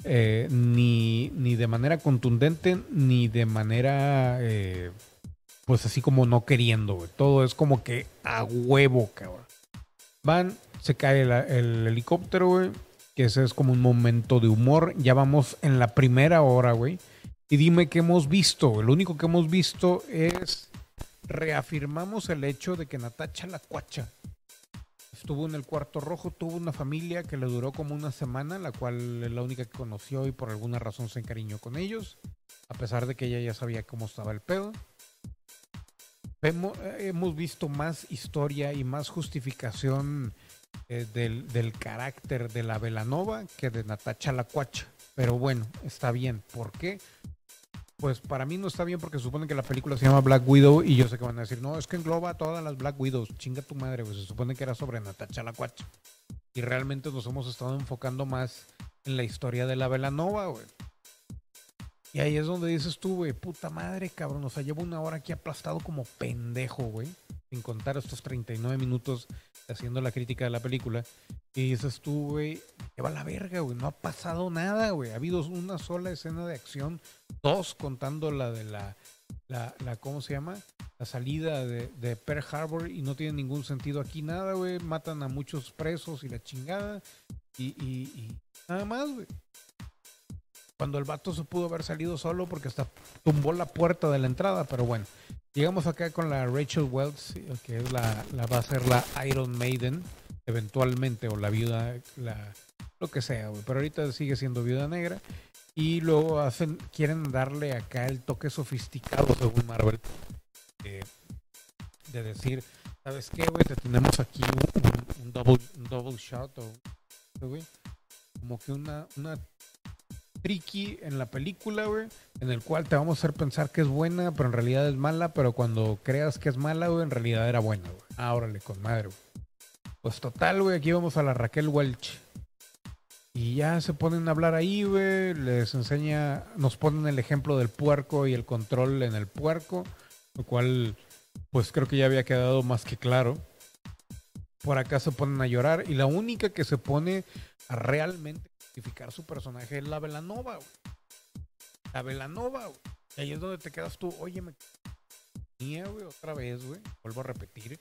eh, ni, ni de manera contundente, ni de manera, eh, pues así como no queriendo. Todo es como que a huevo, cabrón. Van, se cae el, el helicóptero, güey. Que ese es como un momento de humor. Ya vamos en la primera hora, güey. Y dime qué hemos visto. Lo único que hemos visto es reafirmamos el hecho de que Natacha la cuacha estuvo en el cuarto rojo, tuvo una familia que le duró como una semana, la cual es la única que conoció y por alguna razón se encariñó con ellos, a pesar de que ella ya sabía cómo estaba el pedo. Eh, hemos visto más historia y más justificación eh, del, del carácter de la Velanova que de Natacha la Cuacha. Pero bueno, está bien. ¿Por qué? Pues para mí no está bien porque supone que la película se llama Black Widow y yo sé que van a decir, no, es que engloba a todas las Black Widows. Chinga tu madre, pues se supone que era sobre Natacha la Cuacha. Y realmente nos hemos estado enfocando más en la historia de la Velanova, güey. Y ahí es donde dices tú, güey, puta madre, cabrón. O sea, llevo una hora aquí aplastado como pendejo, güey. Sin contar estos 39 minutos haciendo la crítica de la película. Y dices tú, güey, va la verga, güey. No ha pasado nada, güey. Ha habido una sola escena de acción, dos contando la de la, la, la ¿cómo se llama? La salida de, de Pearl Harbor y no tiene ningún sentido aquí nada, güey. Matan a muchos presos y la chingada. Y, y, y nada más, güey. Cuando el vato se pudo haber salido solo porque hasta tumbó la puerta de la entrada, pero bueno. Llegamos acá con la Rachel Wells, que es la, va a ser la Iron Maiden, eventualmente, o la viuda, la, lo que sea, güey. Pero ahorita sigue siendo viuda negra. Y luego hacen, quieren darle acá el toque sofisticado, según Marvel, eh, de decir, ¿sabes qué, güey? Te tenemos aquí un, double, un double shot, o, como que una tricky en la película, güey, en el cual te vamos a hacer pensar que es buena, pero en realidad es mala, pero cuando creas que es mala, güey, en realidad era buena, güey. Ah, órale, con madre, güey. Pues total, güey, aquí vamos a la Raquel Welch. Y ya se ponen a hablar ahí, güey, les enseña, nos ponen el ejemplo del puerco y el control en el puerco, lo cual, pues creo que ya había quedado más que claro. Por acá se ponen a llorar y la única que se pone a realmente su personaje es la Velanova, güey. La Velanova, güey. Y ahí es donde te quedas tú, oye, me güey, otra vez, güey. Vuelvo a repetir.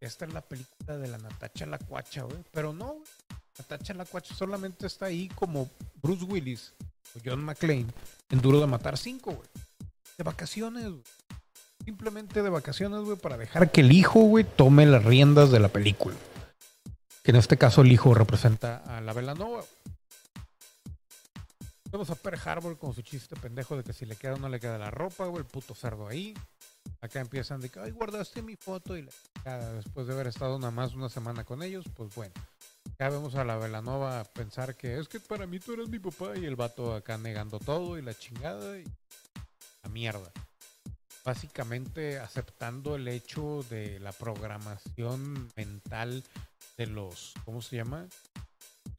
Esta es la película de la Natacha La Cuacha, güey. Pero no, güey. Natacha La Cuacha solamente está ahí como Bruce Willis o John McClane en Duro de Matar 5, güey. De vacaciones, güey. Simplemente de vacaciones, güey, para dejar que el hijo, güey, tome las riendas de la película. Que en este caso el hijo representa a la Velanova. Vemos a Per Harbor con su chiste pendejo de que si le queda o no le queda la ropa, güey, el puto cerdo ahí. Acá empiezan de que, ay, guardaste mi foto y después de haber estado nada más una semana con ellos, pues bueno. Acá vemos a la Velanova pensar que es que para mí tú eres mi papá y el vato acá negando todo y la chingada y la mierda. Básicamente aceptando el hecho de la programación mental de los, ¿cómo se llama?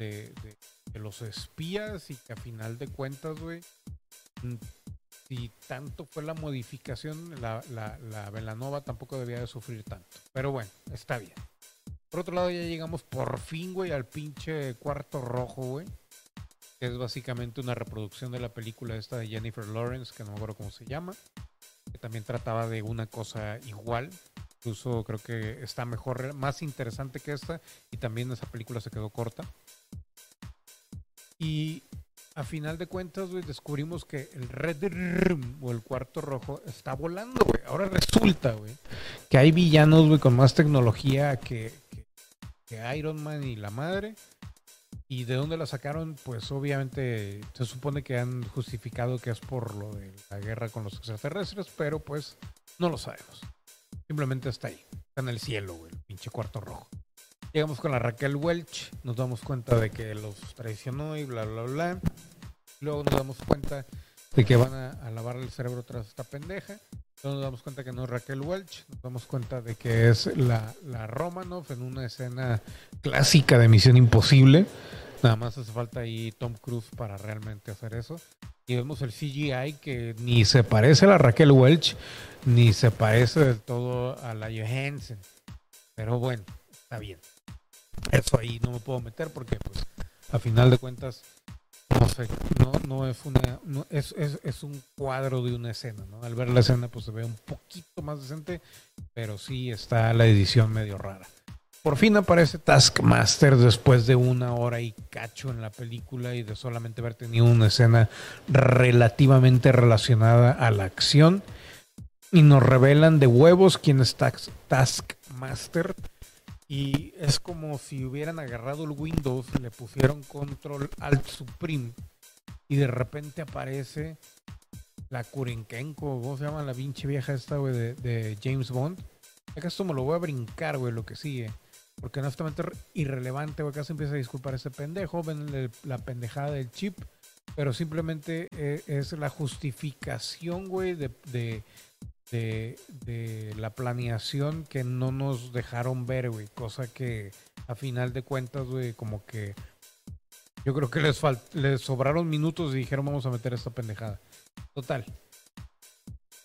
De, los espías y que a final de cuentas, güey, mm, si tanto fue la modificación, la, la, la Velanova tampoco debía de sufrir tanto. Pero bueno, está bien. Por otro lado, ya llegamos por fin, güey, al pinche cuarto rojo, güey. Que es básicamente una reproducción de la película esta de Jennifer Lawrence, que no me acuerdo cómo se llama. Que también trataba de una cosa igual. Incluso creo que está mejor, más interesante que esta. Y también esa película se quedó corta. Y a final de cuentas, güey, descubrimos que el Red Room o el cuarto rojo está volando, güey. Ahora resulta, güey, que hay villanos, güey, con más tecnología que, que, Iron Man y la madre. ¿Y de dónde la sacaron? Pues obviamente se supone que han justificado que es por lo de la guerra con los extraterrestres, pero pues no lo sabemos. Simplemente está ahí. Está en el cielo, el pinche cuarto rojo. Llegamos con la Raquel Welch, nos damos cuenta de que los traicionó y bla, bla, bla. Luego nos damos cuenta de que van a, lavar el cerebro tras esta pendeja. Luego nos damos cuenta que no es Raquel Welch. Nos damos cuenta de que es la, la Romanoff en una escena clásica de Misión Imposible. Nada más hace falta ahí Tom Cruise para realmente hacer eso. Y vemos el CGI que ni se parece a la Raquel Welch, ni se parece del todo a la Johansson. Pero bueno, está bien. Eso ahí no me puedo meter porque, pues, a final de cuentas, no sé, no, no es una, no, es, es, es, un cuadro de una escena, ¿no? Al ver la escena, pues se ve un poquito más decente, pero sí está la edición medio rara. Por fin aparece Taskmaster después de una hora y cacho en la película y de solamente haber tenido una escena relativamente relacionada a la acción. Y nos revelan de huevos quién es Taskmaster y es como si hubieran agarrado el Windows, le pusieron control alt supreme y de repente aparece la Kurenkenko, ¿cómo se llama la pinche vieja esta, güey, de, James Bond? Acá esto me lo voy a brincar, güey, lo que sigue. Porque honestamente es irrelevante, güey. Acá se empieza a disculpar ese pendejo, ven la pendejada del chip. Pero simplemente eh, es la justificación, güey, de, de, la planeación que no nos dejaron ver, güey. Cosa que a final de cuentas, güey, como que yo creo que les, les sobraron minutos y dijeron vamos a meter esta pendejada. Total.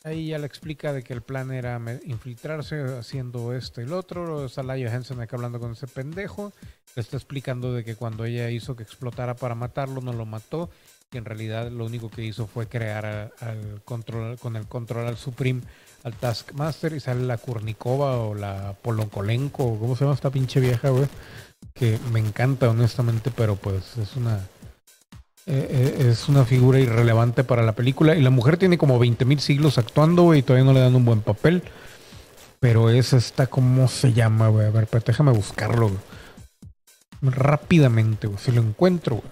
Ahí ya le explica de que el plan era infiltrarse haciendo esto y lo otro. Está Laia Hansen acá hablando con ese pendejo. Le está explicando de que cuando ella hizo que explotara para matarlo, no lo mató. Y en realidad lo único que hizo fue crear al control, con el control al Supreme, al Taskmaster. Y sale la Kurnikova o la Polonkolenko. ¿Cómo se llama esta pinche vieja, güey? Que me encanta, honestamente, pero pues es una eh, eh, es una figura irrelevante para la película. Y la mujer tiene como 20 mil siglos actuando, güey, y todavía no le dan un buen papel. Pero es esta, ¿cómo se llama, güey? A ver, pero déjame buscarlo, Rápidamente, güey. Si lo encuentro, güey.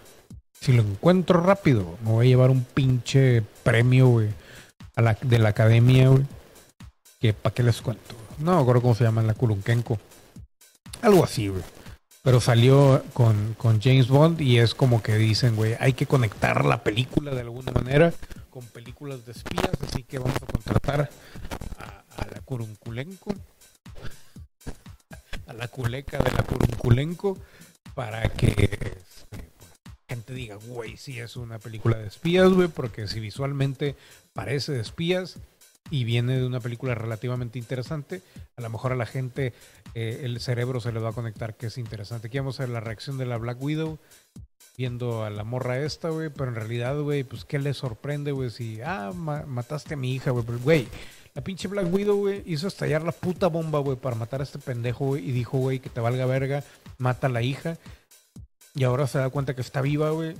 Si lo encuentro rápido, me voy a llevar un pinche premio, güey. A la, de la academia, güey. Que, ¿para qué les cuento? No me acuerdo cómo se llama la Kulunkenko. Algo así, güey. Pero salió con, James Bond y es como que dicen, güey, hay que conectar la película de alguna manera con películas de espías, así que vamos a contratar a, la Curunculenco, a la culeca de la Curunculenco, para que este, gente diga, güey, sí es una película de espías, güey, porque si visualmente parece de espías, y viene de una película relativamente interesante, a lo mejor a la gente eh, el cerebro se le va a conectar que es interesante. Aquí vamos a ver la reacción de la Black Widow viendo a la morra esta, güey, pero en realidad, güey, pues qué le sorprende, güey, si, ah, mataste a mi hija, güey, güey, la pinche Black Widow, güey, hizo estallar la puta bomba, güey, para matar a este pendejo, güey, y dijo, güey, que te valga verga, mata a la hija, y ahora se da cuenta que está viva, güey.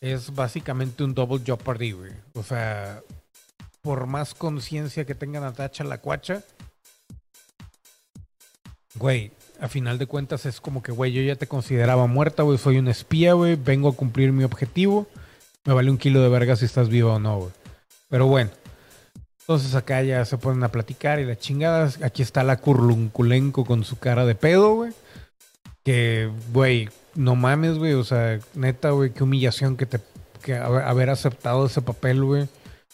Es básicamente un double jeopardy, güey. O sea, por más conciencia que tenga Natacha la cuacha, güey, a final de cuentas es como que, güey, yo ya te consideraba muerta, güey, soy un espía, güey, vengo a cumplir mi objetivo, me vale un kilo de verga si estás viva o no, güey. Pero bueno, entonces acá ya se ponen a platicar y la chingada, aquí está la curlunculenco con su cara de pedo, güey. Que, güey, no mames, güey, o sea, neta, güey, qué humillación que te que haber aceptado ese papel, güey.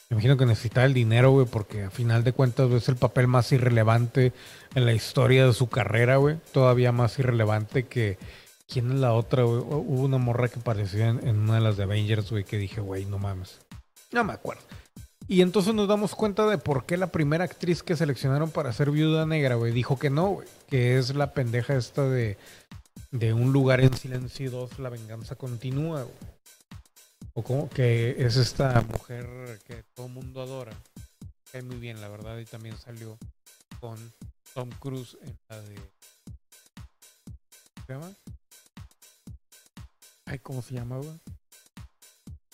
Me imagino que necesita el dinero, güey, porque a final de cuentas es el papel más irrelevante en la historia de su carrera, güey. Todavía más irrelevante que. ¿Quién es la otra, güey? Hubo una morra que apareció en, una de las de Avengers, güey, que dije, güey, no mames. No me acuerdo. Y entonces nos damos cuenta de por qué la primera actriz que seleccionaron para ser viuda negra, güey, dijo que no, güey. Que es la pendeja esta de, de Un lugar en silencio 2, La venganza continúa, güey o como que es esta mujer que todo mundo adora. Cae muy bien, la verdad, y también salió con Tom Cruise en la de. ¿Cómo se llama? Ay, ¿cómo se llama, güey?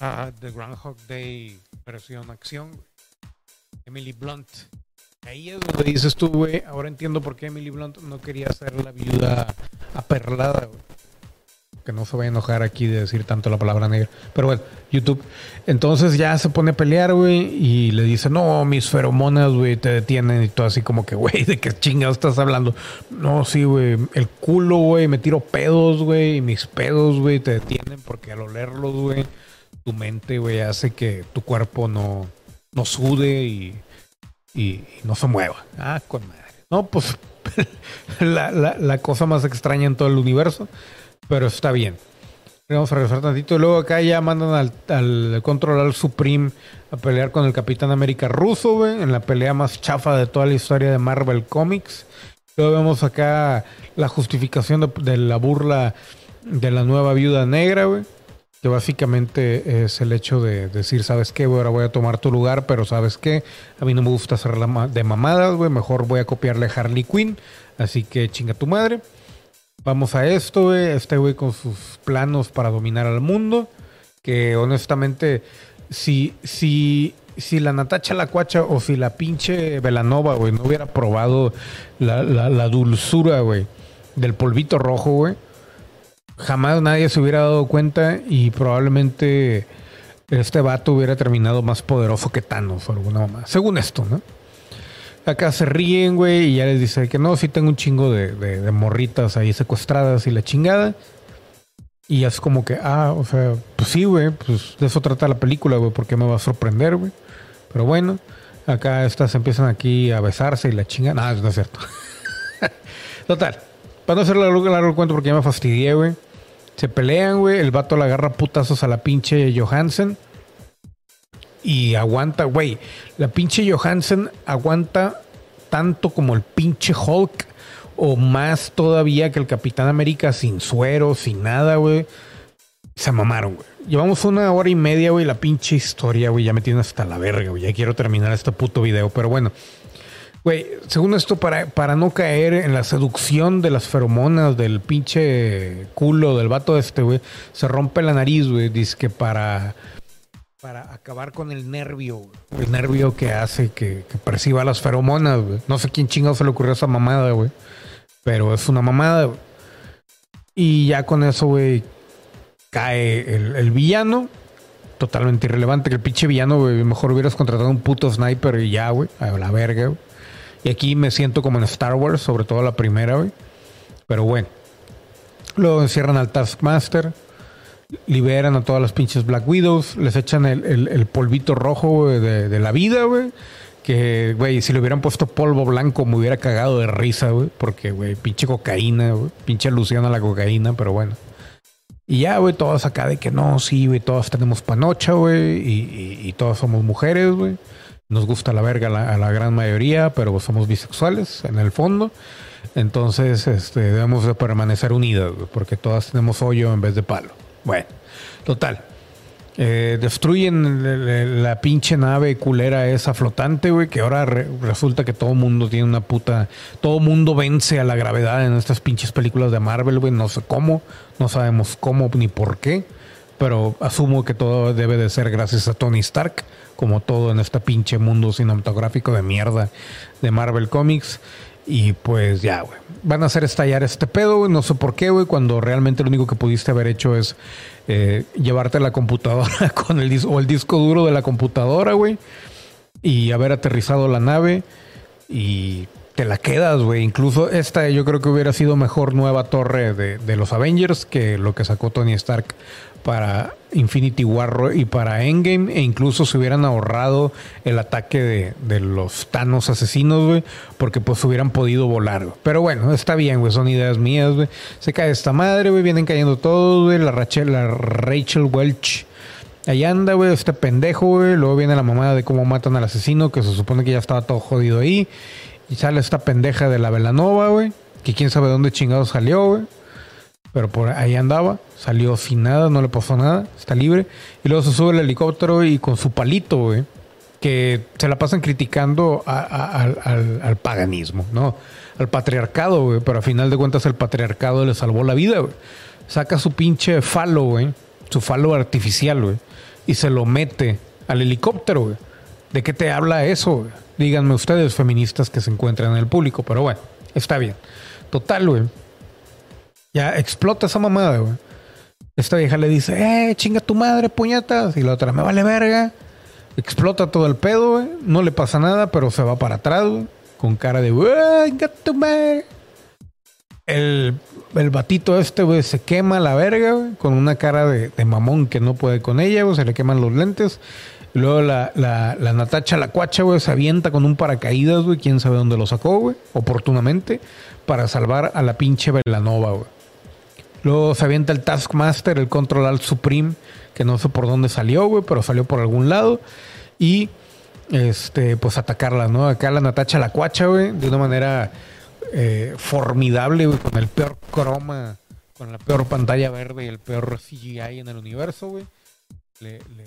Ah, The Groundhog Day versión acción, Emily Blunt. Ahí es donde dices tú, güey. Ahora entiendo por qué Emily Blunt no quería ser la viuda aperlada, güey que no se vaya a enojar aquí de decir tanto la palabra negra. Pero bueno, YouTube. Entonces ya se pone a pelear, güey, y le dice, no, mis feromonas, güey, te detienen y todo así como que, güey, ¿de qué chingados estás hablando? No, sí, güey, el culo, güey, me tiro pedos, güey, y mis pedos, güey, te detienen porque al olerlos, güey, tu mente, güey, hace que tu cuerpo no, no sude y, y, no se mueva. Ah, con madre. No, pues <laughs> la, la, la cosa más extraña en todo el universo pero está bien. Vamos a regresar tantito. Luego acá ya mandan al, al control Supreme a pelear con el Capitán América ruso, güey, en la pelea más chafa de toda la historia de Marvel Comics. Luego vemos acá la justificación de, la burla de la nueva viuda negra, güey. Que básicamente es el hecho de decir, ¿sabes qué? Ahora voy a tomar tu lugar, pero ¿sabes qué? A mí no me gusta hacer de mamadas, güey. Mejor voy a copiarle a Harley Quinn. Así que chinga tu madre. Vamos a esto, güey. Este güey con sus planos para dominar al mundo. Que honestamente, si, si, si la Natacha la Cuacha o si la pinche Velanova, güey, no hubiera probado la, la dulzura, güey, del polvito rojo, güey, jamás nadie se hubiera dado cuenta y probablemente este vato hubiera terminado más poderoso que Thanos o alguna mamá. Según esto, ¿no? Acá se ríen, güey, y ya les dice que no, sí tengo un chingo de, morritas ahí secuestradas y la chingada. Y es como que, ah, o sea, pues sí, güey, pues de eso trata la película, güey, porque me va a sorprender, güey. Pero bueno, acá estas empiezan aquí a besarse y la chingada. No, no es cierto. <laughs> Total, para no hacer largo, largo el cuento porque ya me fastidié, güey. Se pelean, güey, el vato le agarra putazos a la pinche Johansen. Y aguanta, güey. La pinche Johansen aguanta tanto como el pinche Hulk o más todavía que el Capitán América sin suero, sin nada, güey. Se mamaron, güey. Llevamos una hora y media, güey, la pinche historia, güey. Ya me tiene hasta la verga, güey. Ya quiero terminar este puto video, pero bueno. Güey, según esto, para, para no caer en la seducción de las feromonas del pinche culo del vato este, güey, se rompe la nariz, güey. Dice que para, para acabar con el nervio, el nervio que hace que, perciba las feromonas. No sé quién chingado se le ocurrió esa mamada, güey. Pero es una mamada. Y ya con eso, güey, cae el, villano. Totalmente irrelevante que el pinche villano, güey. Mejor hubieras contratado un puto sniper y ya, güey. A la verga. Y aquí me siento como en Star Wars, sobre todo la primera, güey. Pero bueno. Luego encierran al Taskmaster. Liberan a todas las pinches Black Widows. Les echan el, polvito rojo de, la vida, güey. Que, güey, si le hubieran puesto polvo blanco me hubiera cagado de risa, güey. Porque, güey, pinche cocaína. Pinche alusión a la cocaína, pero bueno. Y ya, güey, todos acá de que no, sí, güey, todos tenemos panocha, güey, y, todos somos mujeres, güey. Nos gusta la verga la, a la gran mayoría, pero somos bisexuales en el fondo. Entonces, este, debemos de permanecer unidas, güey, porque todas tenemos hoyo en vez de palo. Bueno, total. Eh, destruyen la pinche nave culera esa flotante, güey, que ahora re- resulta que todo mundo tiene una puta... Todo mundo vence a la gravedad en estas pinches películas de Marvel, güey. No sé cómo, no sabemos cómo ni por qué, pero asumo que todo debe de ser gracias a Tony Stark, como todo en este pinche mundo cinematográfico de mierda de Marvel Comics. Y pues ya, güey. Van a hacer estallar este pedo, güey. No sé por qué, güey. Cuando realmente lo único que pudiste haber hecho es eh, llevarte la computadora <laughs> con el dis- o el disco duro de la computadora, güey. Y haber aterrizado la nave. Y te la quedas, güey. Incluso esta yo creo que hubiera sido mejor nueva torre de, de los Avengers que lo que sacó Tony Stark para Infinity War y para Endgame. E incluso se hubieran ahorrado el ataque de, de los Thanos asesinos, güey. Porque pues hubieran podido volar, güey. Pero bueno, está bien, güey. Son ideas mías, güey. Se cae esta madre, güey. Vienen cayendo todos, güey. La Rachel, la Rachel Welch. Ahí anda, güey, este pendejo, güey. Luego viene la mamada de cómo matan al asesino, que se supone que ya estaba todo jodido ahí. Y sale esta pendeja de la Velanova, güey. Que quién sabe dónde chingado salió, güey. Pero por ahí andaba. Salió sin nada, no le pasó nada. Está libre. Y luego se sube el helicóptero y con su palito, güey. Que se la pasan criticando al- al paganismo, ¿no? Al patriarcado, güey. Pero a final de cuentas el patriarcado le salvó la vida, güey. Saca su pinche falo, güey. Su falo artificial, güey. Y se lo mete al helicóptero, güey. ¿De qué te habla eso? güey? Díganme ustedes, feministas que se encuentran en el público. Pero bueno, está bien. Total, güey. Ya explota esa mamada, güey. Esta vieja le dice, eh, chinga tu madre, puñetas. Y la otra, me vale verga. Explota todo el pedo, güey. No le pasa nada, pero se va para atrás, güey. Con cara de, venga tu madre. El, el batito este, güey, se quema la verga, güey. Con una cara de, de mamón que no puede con ella, güey. Se le queman los lentes. Luego la, la, la Natacha, la cuacha, güey, se avienta con un paracaídas, güey. Quién sabe dónde lo sacó, güey. Oportunamente. Para salvar a la pinche Velanova, güey. Luego se avienta el Taskmaster, el Control Alt Supreme, que no sé por dónde salió, güey, pero salió por algún lado. Y este, pues atacarla, ¿no? Acá la Natacha la cuacha, güey, de una manera eh, formidable, güey, con el peor croma, con la peor pantalla verde y el peor CGI en el universo, güey. Le, le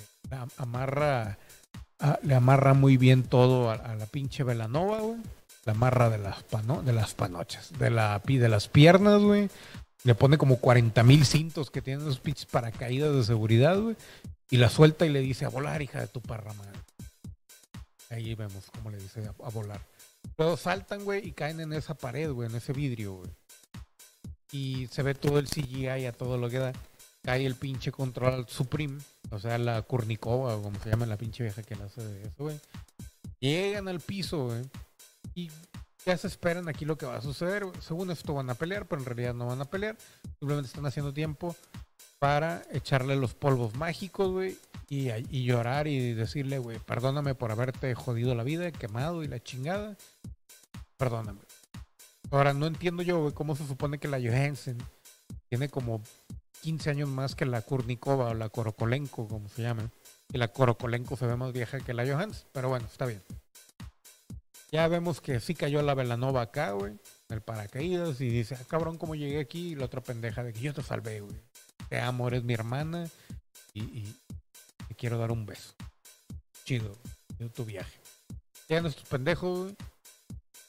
amarra, a- le amarra muy bien todo a, la pinche Velanova, güey. La amarra de las, de las panochas, de, la, de las piernas, güey. Le pone como 40 mil cintos que tienen esos pinches paracaídas de seguridad, güey. Y la suelta y le dice a volar, hija de tu parra madre. Ahí vemos cómo le dice a, a volar. Luego saltan, güey, y caen en esa pared, güey, en ese vidrio, güey. Y se ve todo el CGI a todo lo que da. Cae el pinche control supreme, o sea, la Kurnikova, o como se llama la pinche vieja que la hace de eso, güey. Llegan al piso, güey. Y ya se esperan aquí lo que va a suceder. Según esto van a pelear, pero en realidad no van a pelear. Simplemente están haciendo tiempo para echarle los polvos mágicos, güey. Y, y llorar y decirle, güey, perdóname por haberte jodido la vida, quemado y la chingada. Perdóname. Ahora, no entiendo yo, güey, cómo se supone que la Johansen tiene como 15 años más que la Kurnikova o la Korokolenko, como se llama. Y la Corocolenco se ve más vieja que la Johans. Pero bueno, está bien. Ya vemos que sí cayó la Velanova acá, güey. En el paracaídas. Y dice, ah, cabrón, ¿cómo llegué aquí? Y la otra pendeja de que yo te salvé, güey. Te amo, eres mi hermana. Y, te quiero dar un beso. Chido, de tu viaje. Llegan estos pendejos, güey.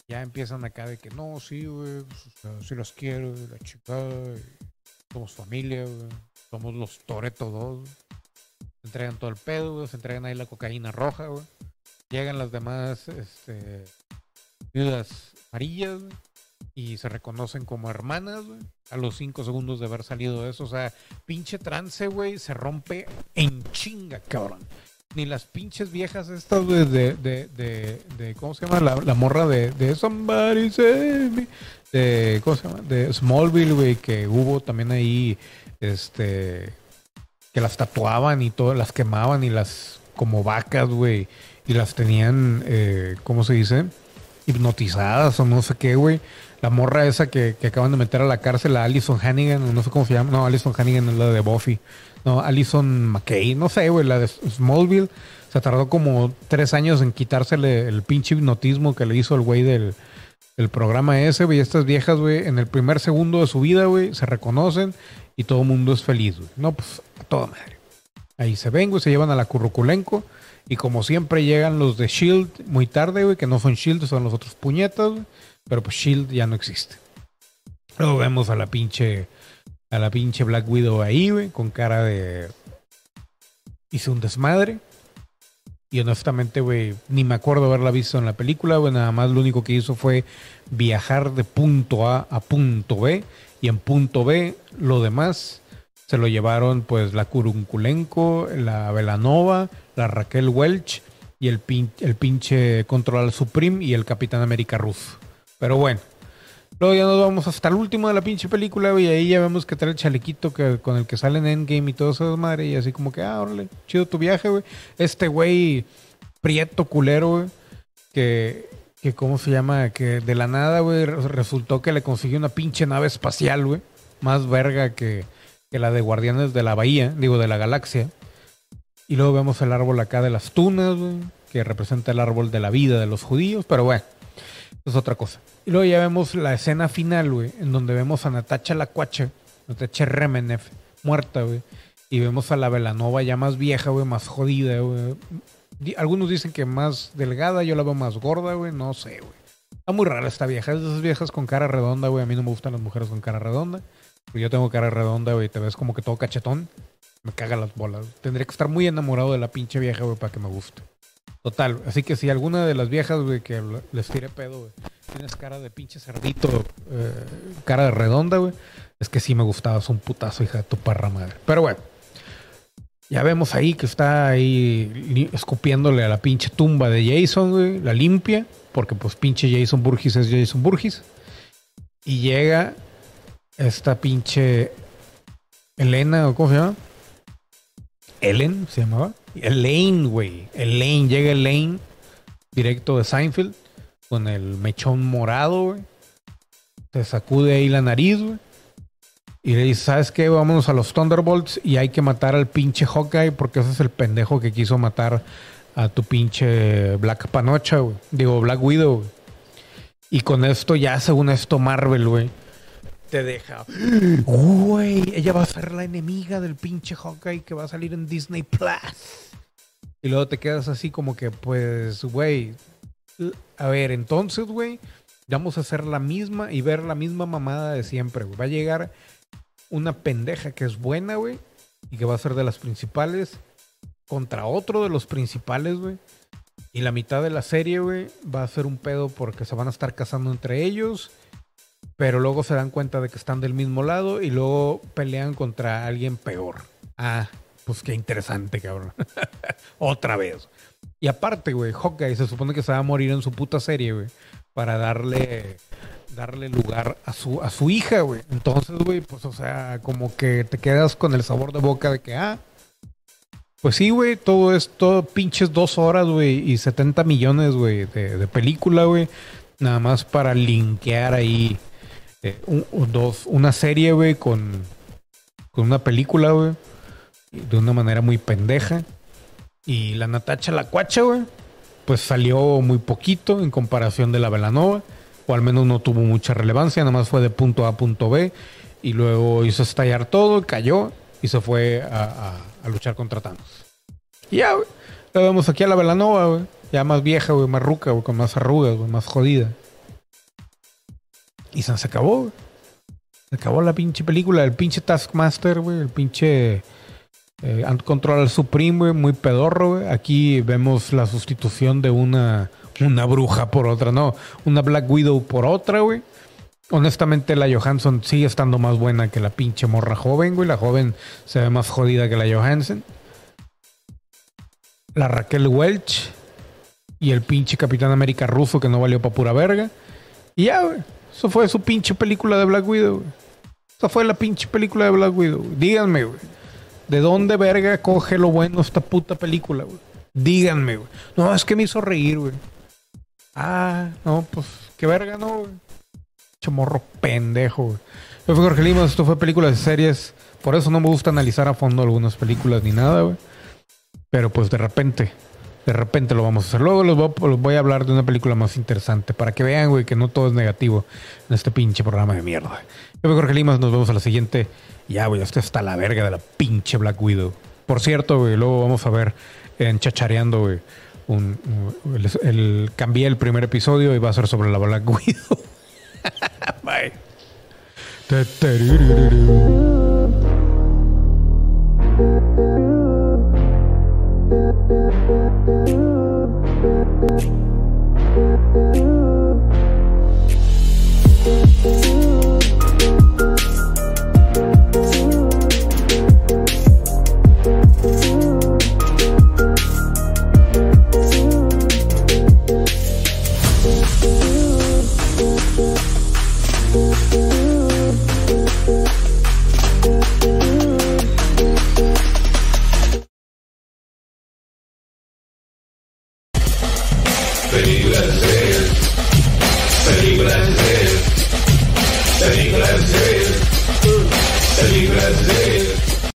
Ya empiezan acá de que no, sí, güey. Pues, sí los quiero, la chica. Somos familia, güey. Somos los Toreto 2. Se entregan todo el pedo, güey. Se entregan ahí la cocaína roja, güey. Llegan las demás, este. Viudas amarillas, güey. Y se reconocen como hermanas, güey. A los 5 segundos de haber salido eso. O sea, pinche trance, güey. Se rompe en chinga, cabrón ni las pinches viejas estas, güey, de, de, de, ¿cómo se llama? La, la morra de, de Somebody Save Me. De, ¿cómo se llama? De Smallville, güey, que hubo también ahí, este, que las tatuaban y todo, las quemaban y las, como vacas, güey, y las tenían, eh, ¿cómo se dice? Hipnotizadas o no sé qué, güey. La morra esa que, que acaban de meter a la cárcel, a Allison Hannigan, no sé cómo se llama, no, Allison Hannigan es la de Buffy. No, Alison McKay, no sé, güey, la de Smallville. Se tardó como tres años en quitársele el pinche hipnotismo que le hizo el güey del, programa ese, güey. Estas viejas, güey, en el primer segundo de su vida, güey, se reconocen y todo el mundo es feliz, güey. No, pues a toda madre. Ahí se ven, güey, se llevan a la curruculenco. Y como siempre llegan los de Shield muy tarde, güey, que no son Shield, son los otros puñetas, güey. Pero pues Shield ya no existe. Luego vemos a la pinche a la pinche Black Widow ahí, güey, con cara de. Hice un desmadre. Y honestamente, güey, ni me acuerdo haberla visto en la película, güey. Nada más lo único que hizo fue viajar de punto A a punto B. Y en punto B, lo demás se lo llevaron, pues, la Curunculenco, la Velanova, la Raquel Welch y el, el pinche Control Supreme y el Capitán América Ruth. Pero bueno, Luego ya nos vamos hasta el último de la pinche película, güey, y ahí ya vemos que trae el chalequito que, con el que sale en Endgame y todo eso, madre, y así como que, ah, órale, chido tu viaje, güey. Este güey, prieto culero, güey, que, que, ¿cómo se llama? Que de la nada, güey, resultó que le consiguió una pinche nave espacial, güey, más verga que, que la de Guardianes de la Bahía, digo, de la galaxia. Y luego vemos el árbol acá de las tunas, güey, que representa el árbol de la vida de los judíos, pero bueno, es otra cosa. Y luego ya vemos la escena final, güey, en donde vemos a Natacha la Cuacha, Natacha Remenef, muerta, güey. Y vemos a la Velanova ya más vieja, güey, más jodida, güey. Algunos dicen que más delgada, yo la veo más gorda, güey, no sé, güey. Está muy rara esta vieja, es de esas viejas con cara redonda, güey. A mí no me gustan las mujeres con cara redonda. Pero yo tengo cara redonda, güey, te ves como que todo cachetón. Me caga las bolas. Tendría que estar muy enamorado de la pinche vieja, güey, para que me guste. Total, así que si alguna de las viejas, que les tire pedo, tienes cara de pinche cerdito, eh, cara de redonda, güey, es que sí me gustabas un putazo, hija de tu parra madre. Pero bueno, ya vemos ahí que está ahí escupiéndole a la pinche tumba de Jason, güey, la limpia, porque pues pinche Jason Burgis es Jason Burgis. Y llega esta pinche Elena, ¿o cómo se llama? Ellen se llamaba. Elaine, güey. Elaine, llega Elaine directo de Seinfeld con el mechón morado, güey. Se sacude ahí la nariz, güey. Y le dice, ¿sabes qué? Vámonos a los Thunderbolts y hay que matar al pinche Hawkeye porque ese es el pendejo que quiso matar a tu pinche Black Panocha, güey. Digo, Black Widow. Y con esto ya, según esto, Marvel, güey, te deja. <gasps> Güey, ella va a ser la enemiga del pinche Hawkeye que va a salir en Disney Plus. Y luego te quedas así como que, pues, güey, a ver, entonces, güey, vamos a hacer la misma y ver la misma mamada de siempre, güey. Va a llegar una pendeja que es buena, güey, y que va a ser de las principales contra otro de los principales, güey. Y la mitad de la serie, güey, va a ser un pedo porque se van a estar casando entre ellos. Pero luego se dan cuenta de que están del mismo lado y luego pelean contra alguien peor. Ah, pues qué interesante, cabrón. <laughs> Otra vez. Y aparte, güey, Hawkeye se supone que se va a morir en su puta serie, güey. Para darle, darle lugar a su, a su hija, güey. Entonces, güey, pues, o sea, como que te quedas con el sabor de boca de que, ah, pues sí, güey, todo es todo pinches dos horas, güey, y 70 millones, güey, de, película, güey. Nada más para linkear ahí eh, dos, una serie, güey, con, con una película, güey. De una manera muy pendeja. Y la Natacha la cuacha, güey, pues salió muy poquito en comparación de la Velanova, o al menos no tuvo mucha relevancia, nada más fue de punto A a punto B, y luego hizo estallar todo, cayó y se fue a, luchar contra Thanos. Y ya, güey, la vemos aquí a la Velanova, güey, ya más vieja, güey, más ruca, güey, con más arrugas, güey, más jodida. Y se, acabó, güey. Se acabó la pinche película, el pinche Taskmaster, güey, el pinche eh, Control Supreme, muy pedorro. Aquí vemos la sustitución de una, una bruja por otra, no, una Black Widow por otra, güey. Honestamente, la Johansson sigue estando más buena que la pinche morra joven, güey. La joven se ve más jodida que la Johansson. La Raquel Welch y el pinche Capitán América ruso que no valió pa' pura verga. Y ya, güey. Eso fue su pinche película de Black Widow, güey. Esa fue la pinche película de Black Widow. Díganme, güey. ¿De dónde verga coge lo bueno esta puta película, güey? Díganme, güey. No, es que me hizo reír, güey. Ah, no, pues, qué verga, no, güey. Chomorro pendejo, güey. Yo fui Jorge Lima, esto fue películas de series. Por eso no me gusta analizar a fondo algunas películas ni nada, güey. Pero pues de repente, de repente lo vamos a hacer. Luego les voy, a hablar de una película más interesante para que vean, güey, que no todo es negativo en este pinche programa de mierda. Yo soy Jorge Limas, nos vemos a la siguiente. Ya, güey, esto está la verga de la pinche Black Widow. Por cierto, güey, luego vamos a ver en Chachareando, güey. Un, el, cambié el primer episodio y va a ser sobre la Black <laughs> Widow. Bye.